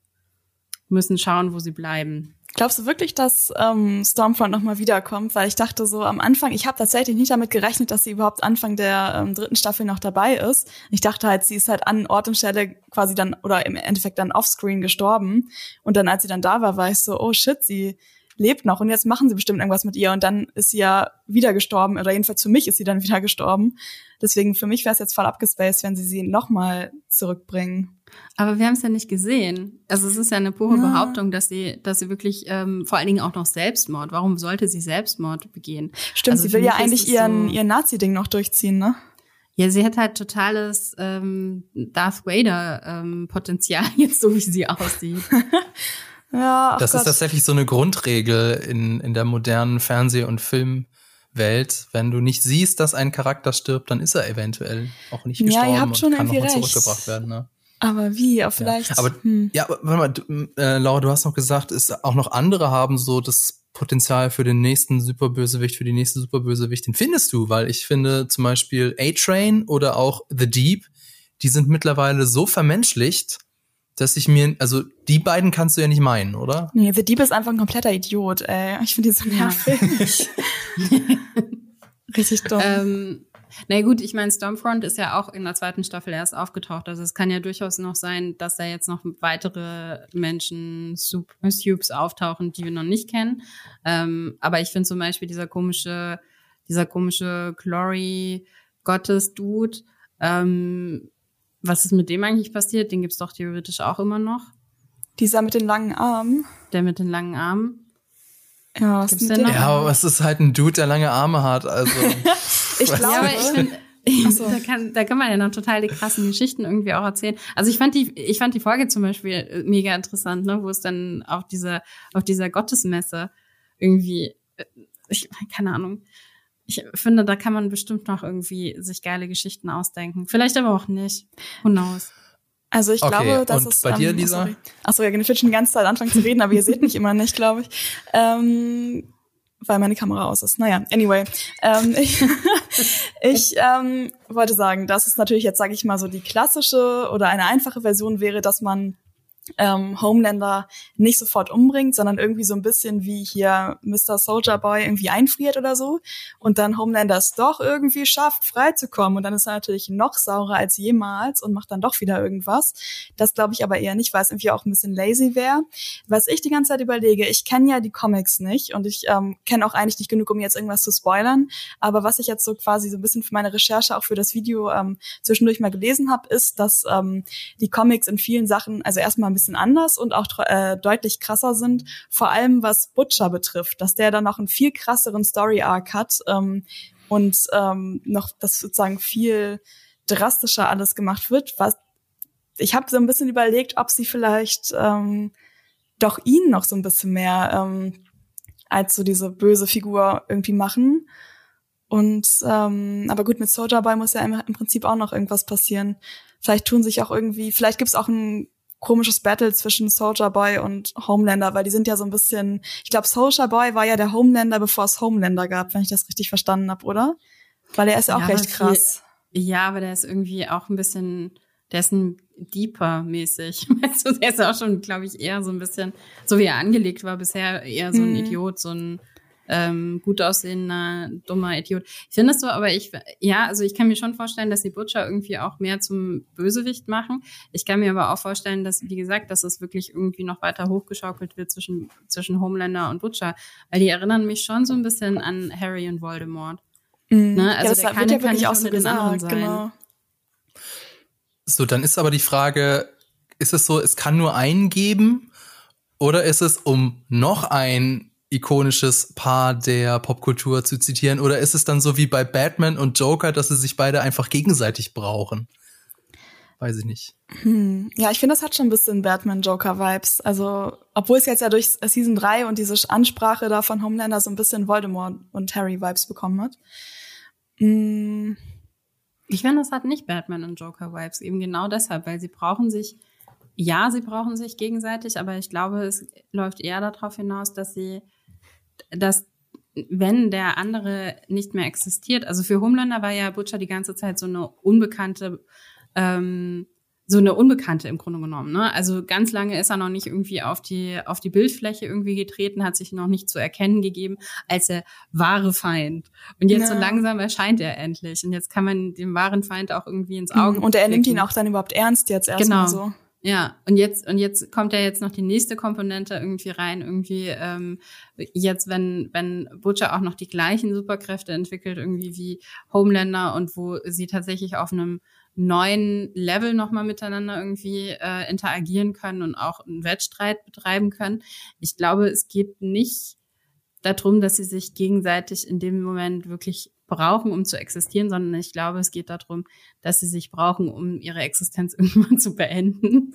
müssen schauen, wo sie bleiben. Glaubst du wirklich, dass ähm, Stormfront nochmal wiederkommt? Weil ich dachte so am Anfang, ich habe tatsächlich nicht damit gerechnet, dass sie überhaupt Anfang der ähm, dritten Staffel noch dabei ist. Ich dachte halt, sie ist halt an Ort und Stelle quasi dann oder im Endeffekt dann offscreen gestorben. Und dann, als sie dann da war, war ich so, oh shit, sie lebt noch und jetzt machen sie bestimmt irgendwas mit ihr und dann ist sie ja wieder gestorben oder jedenfalls für mich ist sie dann wieder gestorben. Deswegen für mich wäre es jetzt voll abgespaced, wenn sie sie nochmal zurückbringen. Aber wir haben es ja nicht gesehen. Also es ist ja eine pure ja. Behauptung, dass sie, dass sie wirklich ähm, vor allen Dingen auch noch Selbstmord. Warum sollte sie Selbstmord begehen? Stimmt, also sie will ja eigentlich ihren so, ihr Nazi-Ding noch durchziehen, ne? Ja, sie hat halt totales ähm, Darth Vader ähm, Potenzial jetzt so wie sie aussieht. ja, das Gott. ist tatsächlich so eine Grundregel in in der modernen Fernseh- und Filmwelt. Wenn du nicht siehst, dass ein Charakter stirbt, dann ist er eventuell auch nicht gestorben ja, ihr habt schon und kann nochmal zurückgebracht werden. Ne? Aber wie? Auch vielleicht. Ja. Aber hm. ja, warte mal, du, äh, Laura, du hast noch gesagt, es auch noch andere haben so das Potenzial für den nächsten Superbösewicht, für die nächste Superbösewicht. Den findest du, weil ich finde zum Beispiel A-Train oder auch The Deep, die sind mittlerweile so vermenschlicht, dass ich mir, also die beiden kannst du ja nicht meinen, oder? Nee, The Deep ist einfach ein kompletter Idiot, ey. Ich finde die so nervig. Richtig dumm. Ähm, na gut, ich meine, Stormfront ist ja auch in der zweiten Staffel erst aufgetaucht. Also es kann ja durchaus noch sein, dass da jetzt noch weitere Menschen, Subs auftauchen, die wir noch nicht kennen. Ähm, aber ich finde zum Beispiel dieser komische, dieser komische Glory Gottes Dude, Ähm, was ist mit dem eigentlich passiert? Den gibt's doch theoretisch auch immer noch. Dieser mit den langen Armen. Der mit den langen Armen. Ja, was Gibt's mit den dem? noch? Ja, aber es ist halt ein Dude, der lange Arme hat. Also Ich glaube, Ja, aber ich finde, Ach so. da, kann, da kann man ja noch total die krassen Geschichten irgendwie auch erzählen. Also ich fand die, ich fand die Folge zum Beispiel äh, mega interessant, ne, wo es dann auf dieser, auf dieser Gottesmesse irgendwie, äh, ich, keine Ahnung. Ich finde, da kann man bestimmt noch irgendwie sich geile Geschichten ausdenken. Vielleicht aber auch nicht. Who knows? Also ich Okay, glaube, das und ist. bei dir, ähm, Lisa? Achso, Achso, ja, genau, ich schon die ganze Zeit anfangen zu reden, aber ihr seht mich immer nicht, glaube ich. Ähm, weil meine Kamera aus ist. Naja, anyway. Ähm, ich ich ähm, wollte sagen, dass es natürlich jetzt, sage ich mal, so die klassische oder eine einfache Version wäre, dass man ähm, Homelander nicht sofort umbringt, sondern irgendwie so ein bisschen wie hier Mr. Soldier Boy irgendwie einfriert oder so und dann Homelander es doch irgendwie schafft, freizukommen und dann ist er natürlich noch saurer als jemals und macht dann doch wieder irgendwas. Das glaube ich aber eher nicht, weil es irgendwie auch ein bisschen lazy wäre. Was ich die ganze Zeit überlege, ich kenne ja die Comics nicht und ich ähm, kenne auch eigentlich nicht genug, um jetzt irgendwas zu spoilern, aber was ich jetzt so quasi so ein bisschen für meine Recherche auch für das Video ähm, zwischendurch mal gelesen habe, ist, dass ähm, die Comics in vielen Sachen, also erstmal ein bisschen anders und auch äh, deutlich krasser sind, vor allem was Butcher betrifft, dass der dann noch einen viel krasseren Story-Arc hat ähm, und ähm, noch das sozusagen viel drastischer alles gemacht wird. Was ich habe so ein bisschen überlegt, ob sie vielleicht ähm, doch ihn noch so ein bisschen mehr ähm, als so diese böse Figur irgendwie machen. Und ähm, aber gut, mit Soldier Boy muss ja im, im Prinzip auch noch irgendwas passieren. Vielleicht tun sich auch irgendwie, vielleicht gibt's auch ein komisches Battle zwischen Soldier Boy und Homelander, weil die sind ja so ein bisschen, ich glaube, Soldier Boy war ja der Homelander, bevor es Homelander gab, wenn ich das richtig verstanden habe, oder? Weil er ist ja auch recht krass. Ja, aber der ist irgendwie auch ein bisschen, der ist ein Deeper mäßig. Weißt du, der ist auch schon, glaube ich, eher so ein bisschen, so wie er angelegt war bisher, eher so ein Mhm. Idiot, so ein ähm, gut aussehender, dummer Idiot. Ich finde es so, aber ich, ja, also ich kann mir schon vorstellen, dass die Butcher irgendwie auch mehr zum Bösewicht machen. Ich kann mir aber auch vorstellen, dass, wie gesagt, dass es wirklich irgendwie noch weiter hochgeschaukelt wird zwischen, zwischen Homelander und Butcher. Weil die erinnern mich schon so ein bisschen an Harry und Voldemort. Mhm. ne, also ja, das der wird kann- ja kann wirklich nicht auch so den anderen gesagt, sein. genau. So, dann ist aber die Frage, ist es so, es kann nur einen geben oder ist es, um noch ein ikonisches Paar der Popkultur zu zitieren, oder ist es dann so wie bei Batman und Joker, dass sie sich beide einfach gegenseitig brauchen? Weiß ich nicht. Hm. Ja, ich finde, das hat schon ein bisschen Batman-Joker-Vibes. Also, obwohl es jetzt ja durch Season 3 und diese Ansprache da von Homelander so ein bisschen Voldemort und Harry-Vibes bekommen hat. Hm. Ich finde, das hat nicht Batman und Joker-Vibes, eben genau deshalb, weil sie brauchen sich, ja, sie brauchen sich gegenseitig, aber ich glaube, es läuft eher darauf hinaus, dass sie, dass wenn der andere nicht mehr existiert, also für Homelander war ja Butcher die ganze Zeit so eine unbekannte, ähm, so eine Unbekannte im Grunde genommen. Ne? Also ganz lange ist er noch nicht irgendwie auf die, auf die Bildfläche irgendwie getreten, hat sich noch nicht zu erkennen gegeben als der wahre Feind. Und jetzt so Ja. langsam erscheint er endlich. Und jetzt kann man dem wahren Feind auch irgendwie ins Auge Und er nimmt ihn auch dann überhaupt ernst jetzt erstmal Genau. so. Ja, und jetzt, und jetzt kommt ja jetzt noch die nächste Komponente irgendwie rein, irgendwie, ähm, jetzt, wenn, wenn Butcher auch noch die gleichen Superkräfte entwickelt, irgendwie wie Homelander und wo sie tatsächlich auf einem neuen Level nochmal miteinander irgendwie äh, interagieren können und auch einen Wettstreit betreiben können. Ich glaube, es geht nicht darum, dass sie sich gegenseitig in dem Moment wirklich brauchen, um zu existieren, sondern ich glaube, es geht darum, dass sie sich brauchen, um ihre Existenz irgendwann zu beenden.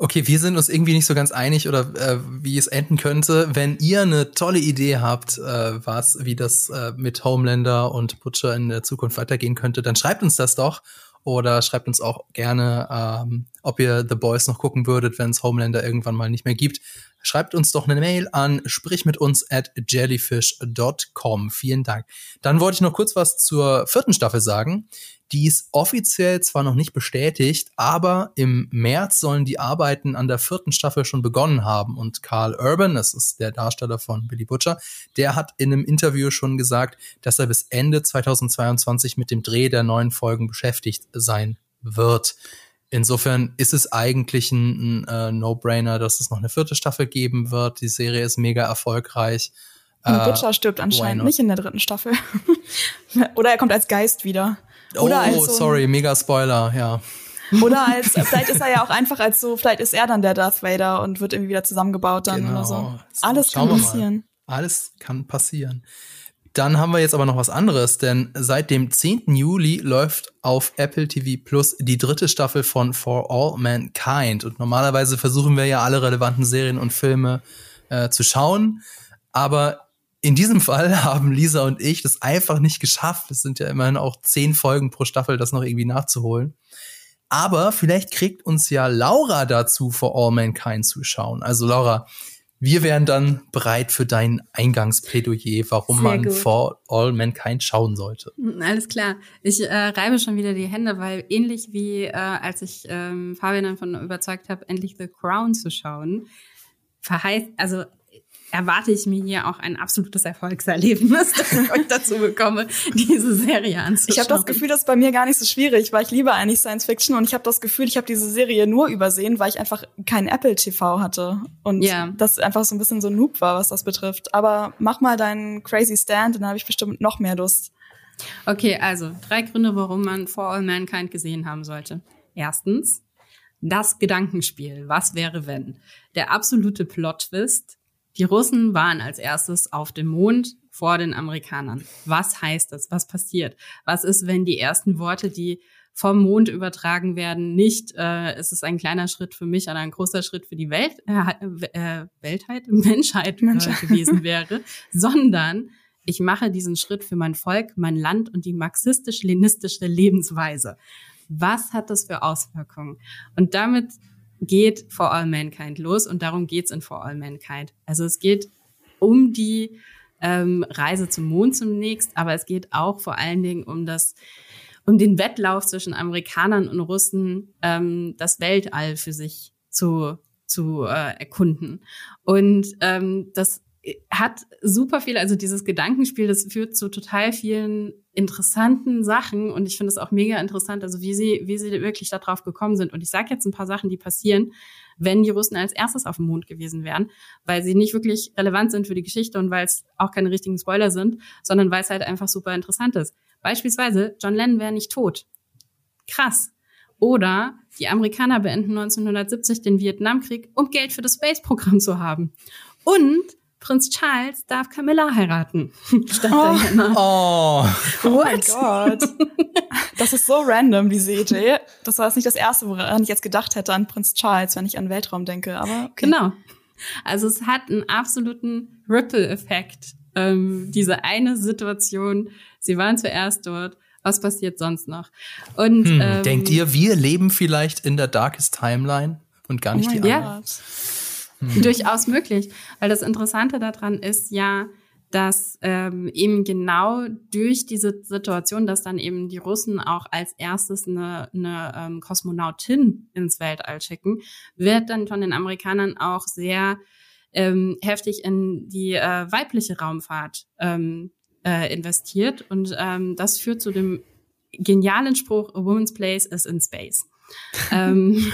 Okay, wir sind uns irgendwie nicht so ganz einig oder äh, wie es enden könnte. Wenn ihr eine tolle Idee habt, äh, was, wie das äh, mit Homelander und Butcher in der Zukunft weitergehen könnte, dann schreibt uns das doch. Oder schreibt uns auch gerne, ähm, ob ihr The Boys noch gucken würdet, wenn es Homelander irgendwann mal nicht mehr gibt. Schreibt uns doch eine Mail an sprich mit uns at jellyfish.com. Vielen Dank. Dann wollte ich noch kurz was zur vierten Staffel sagen. Die ist offiziell zwar noch nicht bestätigt, aber im März sollen die Arbeiten an der vierten Staffel schon begonnen haben. Und Carl Urban, das ist der Darsteller von Billy Butcher, der hat in einem Interview schon gesagt, dass er bis Ende 2022 mit dem Dreh der neuen Folgen beschäftigt sein wird. Insofern ist es eigentlich ein, ein äh, No-Brainer, dass es noch eine vierte Staffel geben wird. Die Serie ist mega erfolgreich. Und äh, Butcher stirbt anscheinend nicht in der dritten Staffel. Oder er kommt als Geist wieder. Oh, so sorry, mega Spoiler, ja. Oder als, vielleicht ist er ja auch einfach als so, vielleicht ist er dann der Darth Vader und wird irgendwie wieder zusammengebaut dann genau. oder so. Alles Schauen kann passieren. Alles kann passieren. Dann haben wir jetzt aber noch was anderes, denn seit dem 10. Juli läuft auf Apple TV Plus die dritte Staffel von For All Mankind. Und normalerweise versuchen wir ja alle relevanten Serien und Filme äh, zu schauen. Aber in diesem Fall haben Lisa und ich das einfach nicht geschafft. Es sind ja immerhin auch zehn Folgen pro Staffel, das noch irgendwie nachzuholen. Aber vielleicht kriegt uns ja Laura dazu, For All Mankind zu schauen. Also Laura, wir wären dann bereit für dein Eingangsplädoyer, warum man. For All Mankind schauen sollte. Hm, alles klar. Ich äh, reibe schon wieder die Hände, weil ähnlich wie äh, als ich ähm, Fabian davon überzeugt habe, endlich The Crown zu schauen, verheißt, also erwarte ich mir hier auch ein absolutes Erfolgserlebnis, dass ich euch dazu bekomme, diese Serie anzuschauen. Ich habe das Gefühl, das ist bei mir gar nicht so schwierig, weil ich liebe eigentlich Science Fiction und ich habe das Gefühl, ich habe diese Serie nur übersehen, weil ich einfach kein Apple TV hatte und ja. das einfach so ein bisschen so ein Noob war, was das betrifft. Aber mach mal deinen Crazy Stand und dann habe ich bestimmt noch mehr Lust. Okay, also drei Gründe, warum man For All Mankind gesehen haben sollte. Erstens, das Gedankenspiel. Was wäre wenn? Der absolute Plot-Twist die Russen waren als erstes auf dem Mond vor den Amerikanern. Was heißt das? Was passiert? Was ist, wenn die ersten Worte, die vom Mond übertragen werden, nicht äh, es ist ein kleiner Schritt für mich oder ein großer Schritt für die Welt, äh, äh, Weltheit, Menschheit, Menschheit. Äh, gewesen wäre, sondern ich mache diesen Schritt für mein Volk, mein Land und die marxistisch-leninistische Lebensweise. Was hat das für Auswirkungen? Und damit geht For All Mankind los und darum geht's in For All Mankind. Also es geht um die ähm, Reise zum Mond zunächst, aber es geht auch vor allen Dingen um das um den Wettlauf zwischen Amerikanern und Russen, ähm, das Weltall für sich zu zu äh, erkunden. Und ähm, das hat super viel, also dieses Gedankenspiel, das führt zu total vielen interessanten Sachen und ich finde es auch mega interessant, also wie sie, wie sie wirklich darauf gekommen sind. Und ich sage jetzt ein paar Sachen, die passieren, wenn die Russen als erstes auf dem Mond gewesen wären, weil sie nicht wirklich relevant sind für die Geschichte und weil es auch keine richtigen Spoiler sind, sondern weil es halt einfach super interessant ist. Beispielsweise, John Lennon wäre nicht tot. Krass. Oder die Amerikaner beenden 1970 den Vietnamkrieg, um Geld für das Space-Programm zu haben. Und Prinz Charles darf Camilla heiraten. Statt oh. Diana. Oh. oh mein Gott. Das ist so random, diese Idee. Das war jetzt nicht das Erste, woran ich jetzt gedacht hätte an Prinz Charles, wenn ich an Weltraum denke. Aber okay. Genau. Also es hat einen absoluten Ripple-Effekt. Ähm, diese eine Situation. Sie waren zuerst dort. Was passiert sonst noch? Und hm, ähm, denkt ihr, wir leben vielleicht in der Darkest Timeline und gar nicht oh die anderen? Ja. Hm. Durchaus möglich. Weil das Interessante daran ist ja, dass ähm, eben genau durch diese Situation, dass dann eben die Russen auch als erstes eine, eine ähm, Kosmonautin ins Weltall schicken, wird dann von den Amerikanern auch sehr ähm, heftig in die äh, weibliche Raumfahrt ähm, äh, investiert. Und ähm, das führt zu dem genialen Spruch, A woman's place is in space ähm,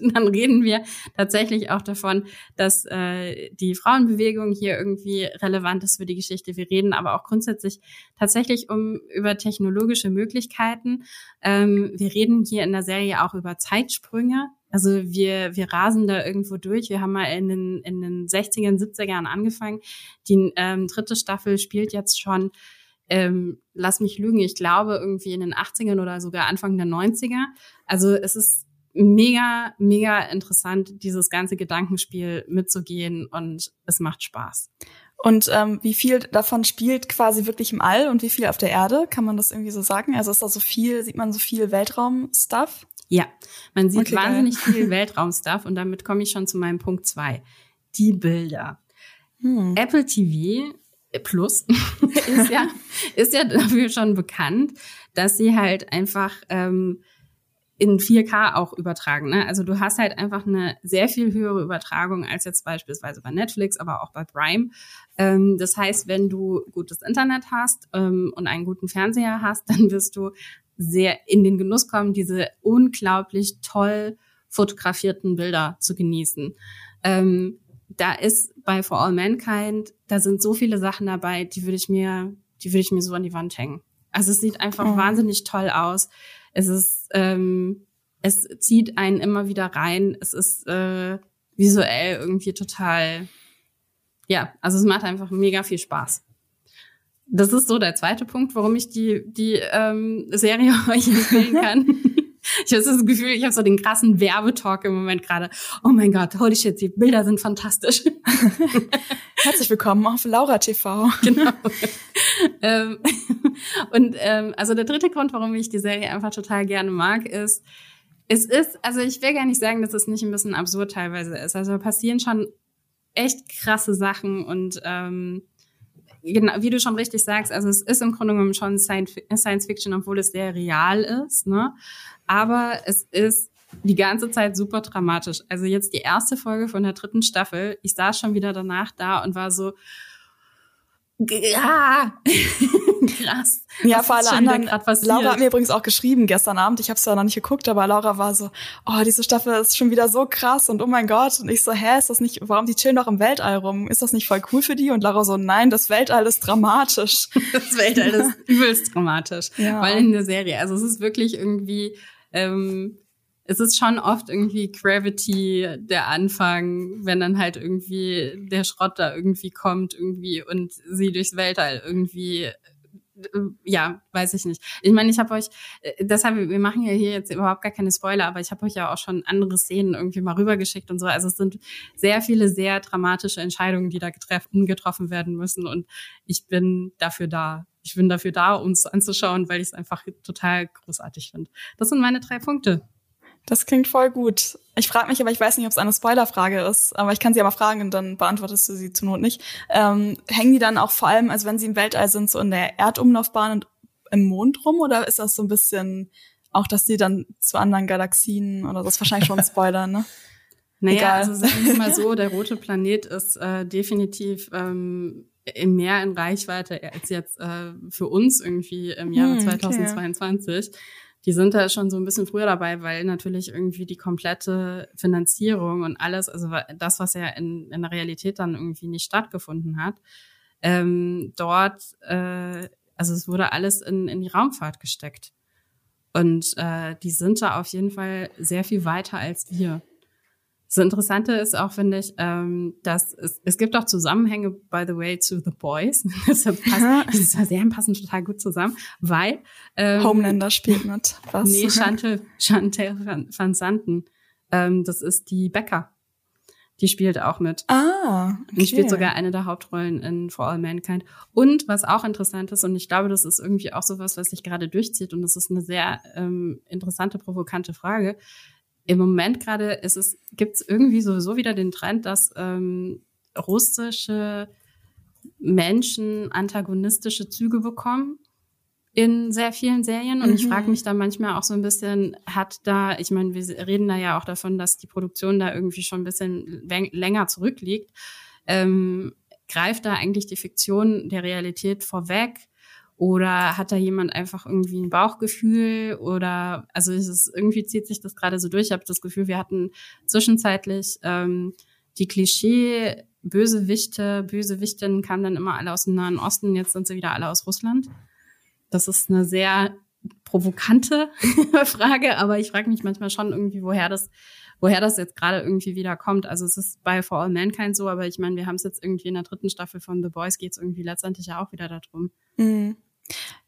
dann reden wir tatsächlich auch davon, dass äh, die Frauenbewegung hier irgendwie relevant ist für die Geschichte. Wir reden aber auch grundsätzlich tatsächlich um über technologische Möglichkeiten. Ähm, wir reden hier in der Serie auch über Zeitsprünge. Also wir, wir rasen da irgendwo durch. Wir haben mal in den, in den 60ern, 70ern angefangen. Die ähm, dritte Staffel spielt jetzt schon ähm, lass mich lügen, ich glaube irgendwie in den 80ern oder sogar Anfang der 90er. Also es ist mega, mega interessant, dieses ganze Gedankenspiel mitzugehen und es macht Spaß. Und ähm, wie viel davon spielt quasi wirklich im All und wie viel auf der Erde? Kann man das irgendwie so sagen? Also ist da so viel, sieht man so viel Weltraum-Stuff? Ja, man sieht okay, wahnsinnig geil. viel Weltraum-Stuff und damit komme ich schon zu meinem Punkt zwei: Die Bilder. Hm. Apple TV Plus ist ja, ist ja dafür schon bekannt, dass sie halt einfach ähm, in 4K auch übertragen. Ne? Also du hast halt einfach eine sehr viel höhere Übertragung als jetzt beispielsweise bei Netflix, aber auch bei Prime. Ähm, das heißt, wenn du gutes Internet hast ähm, und einen guten Fernseher hast, dann wirst du sehr in den Genuss kommen, diese unglaublich toll fotografierten Bilder zu genießen. Ähm, da ist bei For All Mankind, da sind so viele Sachen dabei, die würde ich mir, die würde ich mir so an die Wand hängen. Also es sieht einfach mhm. wahnsinnig toll aus. Es ist, ähm, es zieht einen immer wieder rein. Es ist äh, visuell irgendwie total, ja, also es macht einfach mega viel Spaß. Das ist so der zweite Punkt, warum ich die, die ähm, Serie euch empfehlen kann. ich habe das Gefühl, ich habe so den krassen Werbetalk im Moment gerade. Oh mein Gott, holy shit, die Bilder sind fantastisch. Herzlich willkommen auf Laura TV. Genau. ähm, und ähm, also der dritte Grund, warum ich die Serie einfach total gerne mag, ist, es ist, also ich will gar nicht sagen, dass es nicht ein bisschen absurd teilweise ist. Also passieren schon echt krasse Sachen und ähm, genau, wie du schon richtig sagst, also es ist im Grunde genommen schon Science Fiction, obwohl es sehr real ist, ne? Aber es ist die ganze Zeit super dramatisch. Also jetzt die erste Folge von der dritten Staffel, ich saß schon wieder danach da und war so, ja, krass. Ja, vor alle anderen. Laura hat mir übrigens auch geschrieben gestern Abend. Ich habe es ja noch nicht geguckt, aber Laura war so, oh, diese Staffel ist schon wieder so krass und oh mein Gott. Und ich so, hä, ist das nicht, warum die chillen doch im Weltall rum? Ist das nicht voll cool für die? Und Laura so, nein, das Weltall ist dramatisch. das Weltall ist übelst dramatisch. Ja. Weil in der Serie, also es ist wirklich irgendwie, ähm, es ist schon oft irgendwie Gravity der Anfang, wenn dann halt irgendwie der Schrott da irgendwie kommt irgendwie und sie durchs Weltall irgendwie äh, ja, weiß ich nicht. Ich meine, ich habe euch, äh, deshalb, wir machen ja hier jetzt überhaupt gar keine Spoiler, aber ich habe euch ja auch schon andere Szenen irgendwie mal rübergeschickt und so. Also es sind sehr viele sehr dramatische Entscheidungen, die da getroffen, getroffen werden müssen. Und ich bin dafür da. Ich bin dafür da, uns anzuschauen, weil ich es einfach total großartig finde. Das sind meine drei Punkte. Das klingt voll gut. Ich frage mich, aber ich weiß nicht, ob es eine Spoilerfrage ist, aber ich kann sie aber fragen und dann beantwortest du sie zur Not nicht. Ähm, hängen die dann auch vor allem, also wenn sie im Weltall sind, so in der Erdumlaufbahn und im Mond rum oder ist das so ein bisschen auch, dass die dann zu anderen Galaxien oder das ist wahrscheinlich schon ein Spoiler, ne? Naja, Egal. also sagen wir mal so, der rote Planet ist äh, definitiv ähm, mehr in Reichweite als jetzt äh, für uns irgendwie im Jahre hm, okay. 2022 die sind da schon so ein bisschen früher dabei, weil natürlich irgendwie die komplette Finanzierung und alles, also das, was ja in, in der Realität dann irgendwie nicht stattgefunden hat, ähm, dort, äh, also es wurde alles in, in die Raumfahrt gesteckt. Und äh, die sind da auf jeden Fall sehr viel weiter als wir. Das Interessante ist auch, finde ich, ähm, dass es, es gibt auch Zusammenhänge, by the way, zu The Boys. das passt, zwei Serien passen total gut zusammen, weil ähm, Homelander spielt mit. Was? Nee, Chantal, Chantal van, van Santen. Ähm, das ist die Becker. Die spielt auch mit. Ah, okay. Die spielt sogar eine der Hauptrollen in For All Mankind. Und was auch interessant ist, und ich glaube, das ist irgendwie auch sowas, was sich gerade durchzieht, und das ist eine sehr ähm, interessante, provokante Frage im Moment gerade ist es, gibt es irgendwie sowieso wieder den Trend, dass ähm, russische Menschen antagonistische Züge bekommen in sehr vielen Serien. Und mhm. ich frage mich da manchmal auch so ein bisschen, hat da, ich meine, wir reden da ja auch davon, dass die Produktion da irgendwie schon ein bisschen länger zurückliegt. Ähm, greift da eigentlich die Fiktion der Realität vorweg? Oder hat da jemand einfach irgendwie ein Bauchgefühl? Oder also es ist, irgendwie zieht sich das gerade so durch. Ich habe das Gefühl, wir hatten zwischenzeitlich ähm, die Klischee Bösewichte, Bösewichtinnen kamen dann immer alle aus dem Nahen Osten, jetzt sind sie wieder alle aus Russland. Das ist eine sehr provokante Frage, aber ich frage mich manchmal schon irgendwie, woher das, woher das jetzt gerade irgendwie wieder kommt. Also es ist bei For All Mankind so, aber ich meine, wir haben es jetzt irgendwie in der dritten Staffel von The Boys geht es irgendwie letztendlich ja auch wieder darum. Mhm.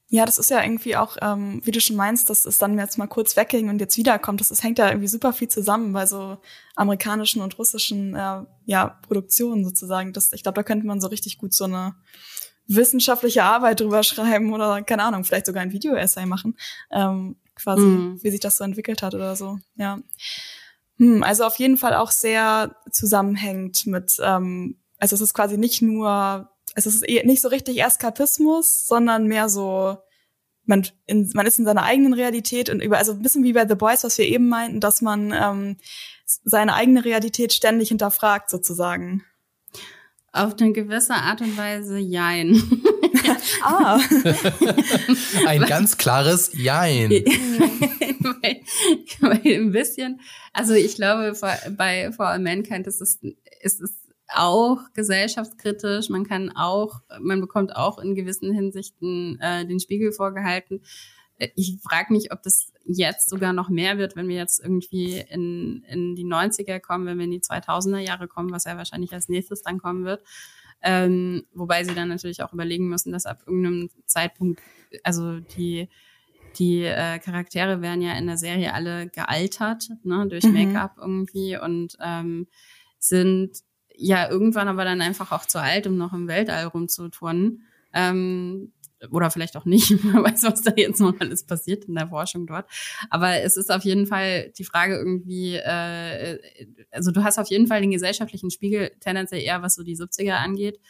Ja, das ist ja irgendwie auch, ähm, wie du schon meinst, dass es dann jetzt mal kurz wegging und jetzt wiederkommt. Das, das hängt ja irgendwie super viel zusammen bei so amerikanischen und russischen äh, ja, Produktionen sozusagen. Das, ich glaube, da könnte man so richtig gut so eine wissenschaftliche Arbeit drüber schreiben oder keine Ahnung, vielleicht sogar ein Video-Essay machen, ähm, quasi, mhm. wie sich das so entwickelt hat oder so. Ja. Hm, also auf jeden Fall auch sehr zusammenhängt mit, ähm, also es ist quasi nicht nur es ist eh nicht so richtig Eskapismus, sondern mehr so, man, in, man ist in seiner eigenen Realität und über, also ein bisschen wie bei The Boys, was wir eben meinten, dass man ähm, seine eigene Realität ständig hinterfragt, sozusagen. Auf eine gewisse Art und Weise jein. ah. Ein ganz klares Jein. weil, weil ein bisschen, also ich glaube, bei For All Mankind ist es, ist es auch gesellschaftskritisch, man kann auch, man bekommt auch in gewissen Hinsichten äh, den Spiegel vorgehalten. Äh, ich frage mich, ob das jetzt sogar noch mehr wird, wenn wir jetzt irgendwie in, in die 90er kommen, wenn wir in die 2000er Jahre kommen, was ja wahrscheinlich als nächstes dann kommen wird. Ähm, wobei sie dann natürlich auch überlegen müssen, dass ab irgendeinem Zeitpunkt, also die die äh, Charaktere werden ja in der Serie alle gealtert, ne, durch mhm. Make-up irgendwie und ähm, sind ja irgendwann aber dann einfach auch zu alt, um noch im Weltall rumzuturnen. Ähm, oder vielleicht auch nicht. Man weiß, was da jetzt noch alles passiert in der Forschung dort. Aber es ist auf jeden Fall die Frage irgendwie, äh, also du hast auf jeden Fall den gesellschaftlichen Spiegel tendenziell eher, was so die 70er angeht.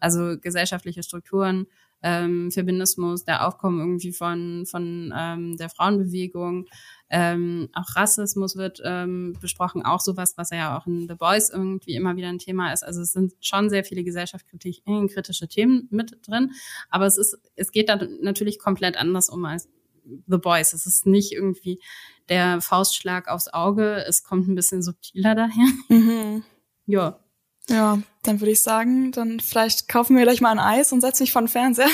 Also gesellschaftliche Strukturen, ähm, Feminismus, der Aufkommen irgendwie von, von ähm, der Frauenbewegung, ähm, auch Rassismus wird ähm, besprochen, auch sowas, was ja auch in The Boys irgendwie immer wieder ein Thema ist. Also es sind schon sehr viele gesellschaftskritische Themen mit drin, aber es ist, es geht da natürlich komplett anders um als The Boys. Es ist nicht irgendwie der Faustschlag aufs Auge, es kommt ein bisschen subtiler daher. Mhm. Ja. Ja, dann würde ich sagen, dann vielleicht kaufen wir gleich mal ein Eis und setzen mich vor den Fernseher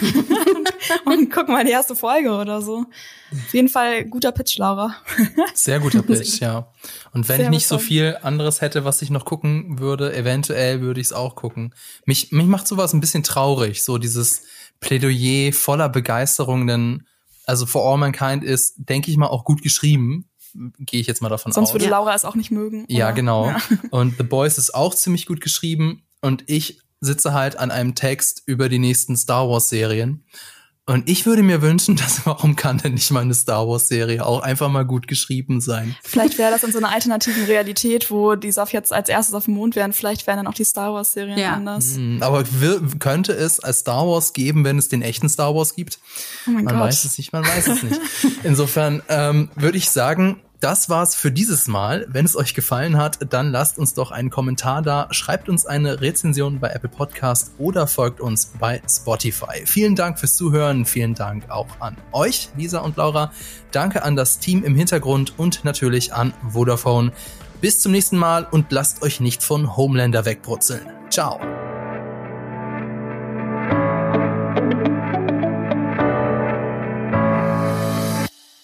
und gucken mal die erste Folge oder so. Auf jeden Fall guter Pitch, Laura. Sehr guter Pitch, ja. Und wenn Sehr ich nicht so viel anderes hätte, was ich noch gucken würde, eventuell würde ich es auch gucken. Mich, mich macht sowas ein bisschen traurig, so dieses Plädoyer voller Begeisterung, denn also For All Mankind ist, denke ich mal, auch gut geschrieben gehe ich jetzt mal davon Sonst aus. Sonst würde Laura es auch nicht mögen. Oder? Ja, genau. Ja. Und The Boys ist auch ziemlich gut geschrieben und ich sitze halt an einem Text über die nächsten Star Wars Serien. Und ich würde mir wünschen, dass warum kann denn nicht mal eine Star Wars Serie auch einfach mal gut geschrieben sein? Vielleicht wäre das in so einer alternativen Realität, wo die Saf jetzt als erstes auf dem Mond wären. Vielleicht wären dann auch die Star Wars Serien ja. anders. Hm, aber könnte es als Star Wars geben, wenn es den echten Star Wars gibt? Oh mein man Gott. weiß es nicht, man weiß es nicht. Insofern ähm, würde ich sagen, das war's für dieses Mal. Wenn es euch gefallen hat, dann lasst uns doch einen Kommentar da, schreibt uns eine Rezension bei Apple Podcast oder folgt uns bei Spotify. Vielen Dank fürs Zuhören, vielen Dank auch an euch, Lisa und Laura. Danke an das Team im Hintergrund und natürlich an Vodafone. Bis zum nächsten Mal und lasst euch nicht von Homelander wegbrutzeln. Ciao.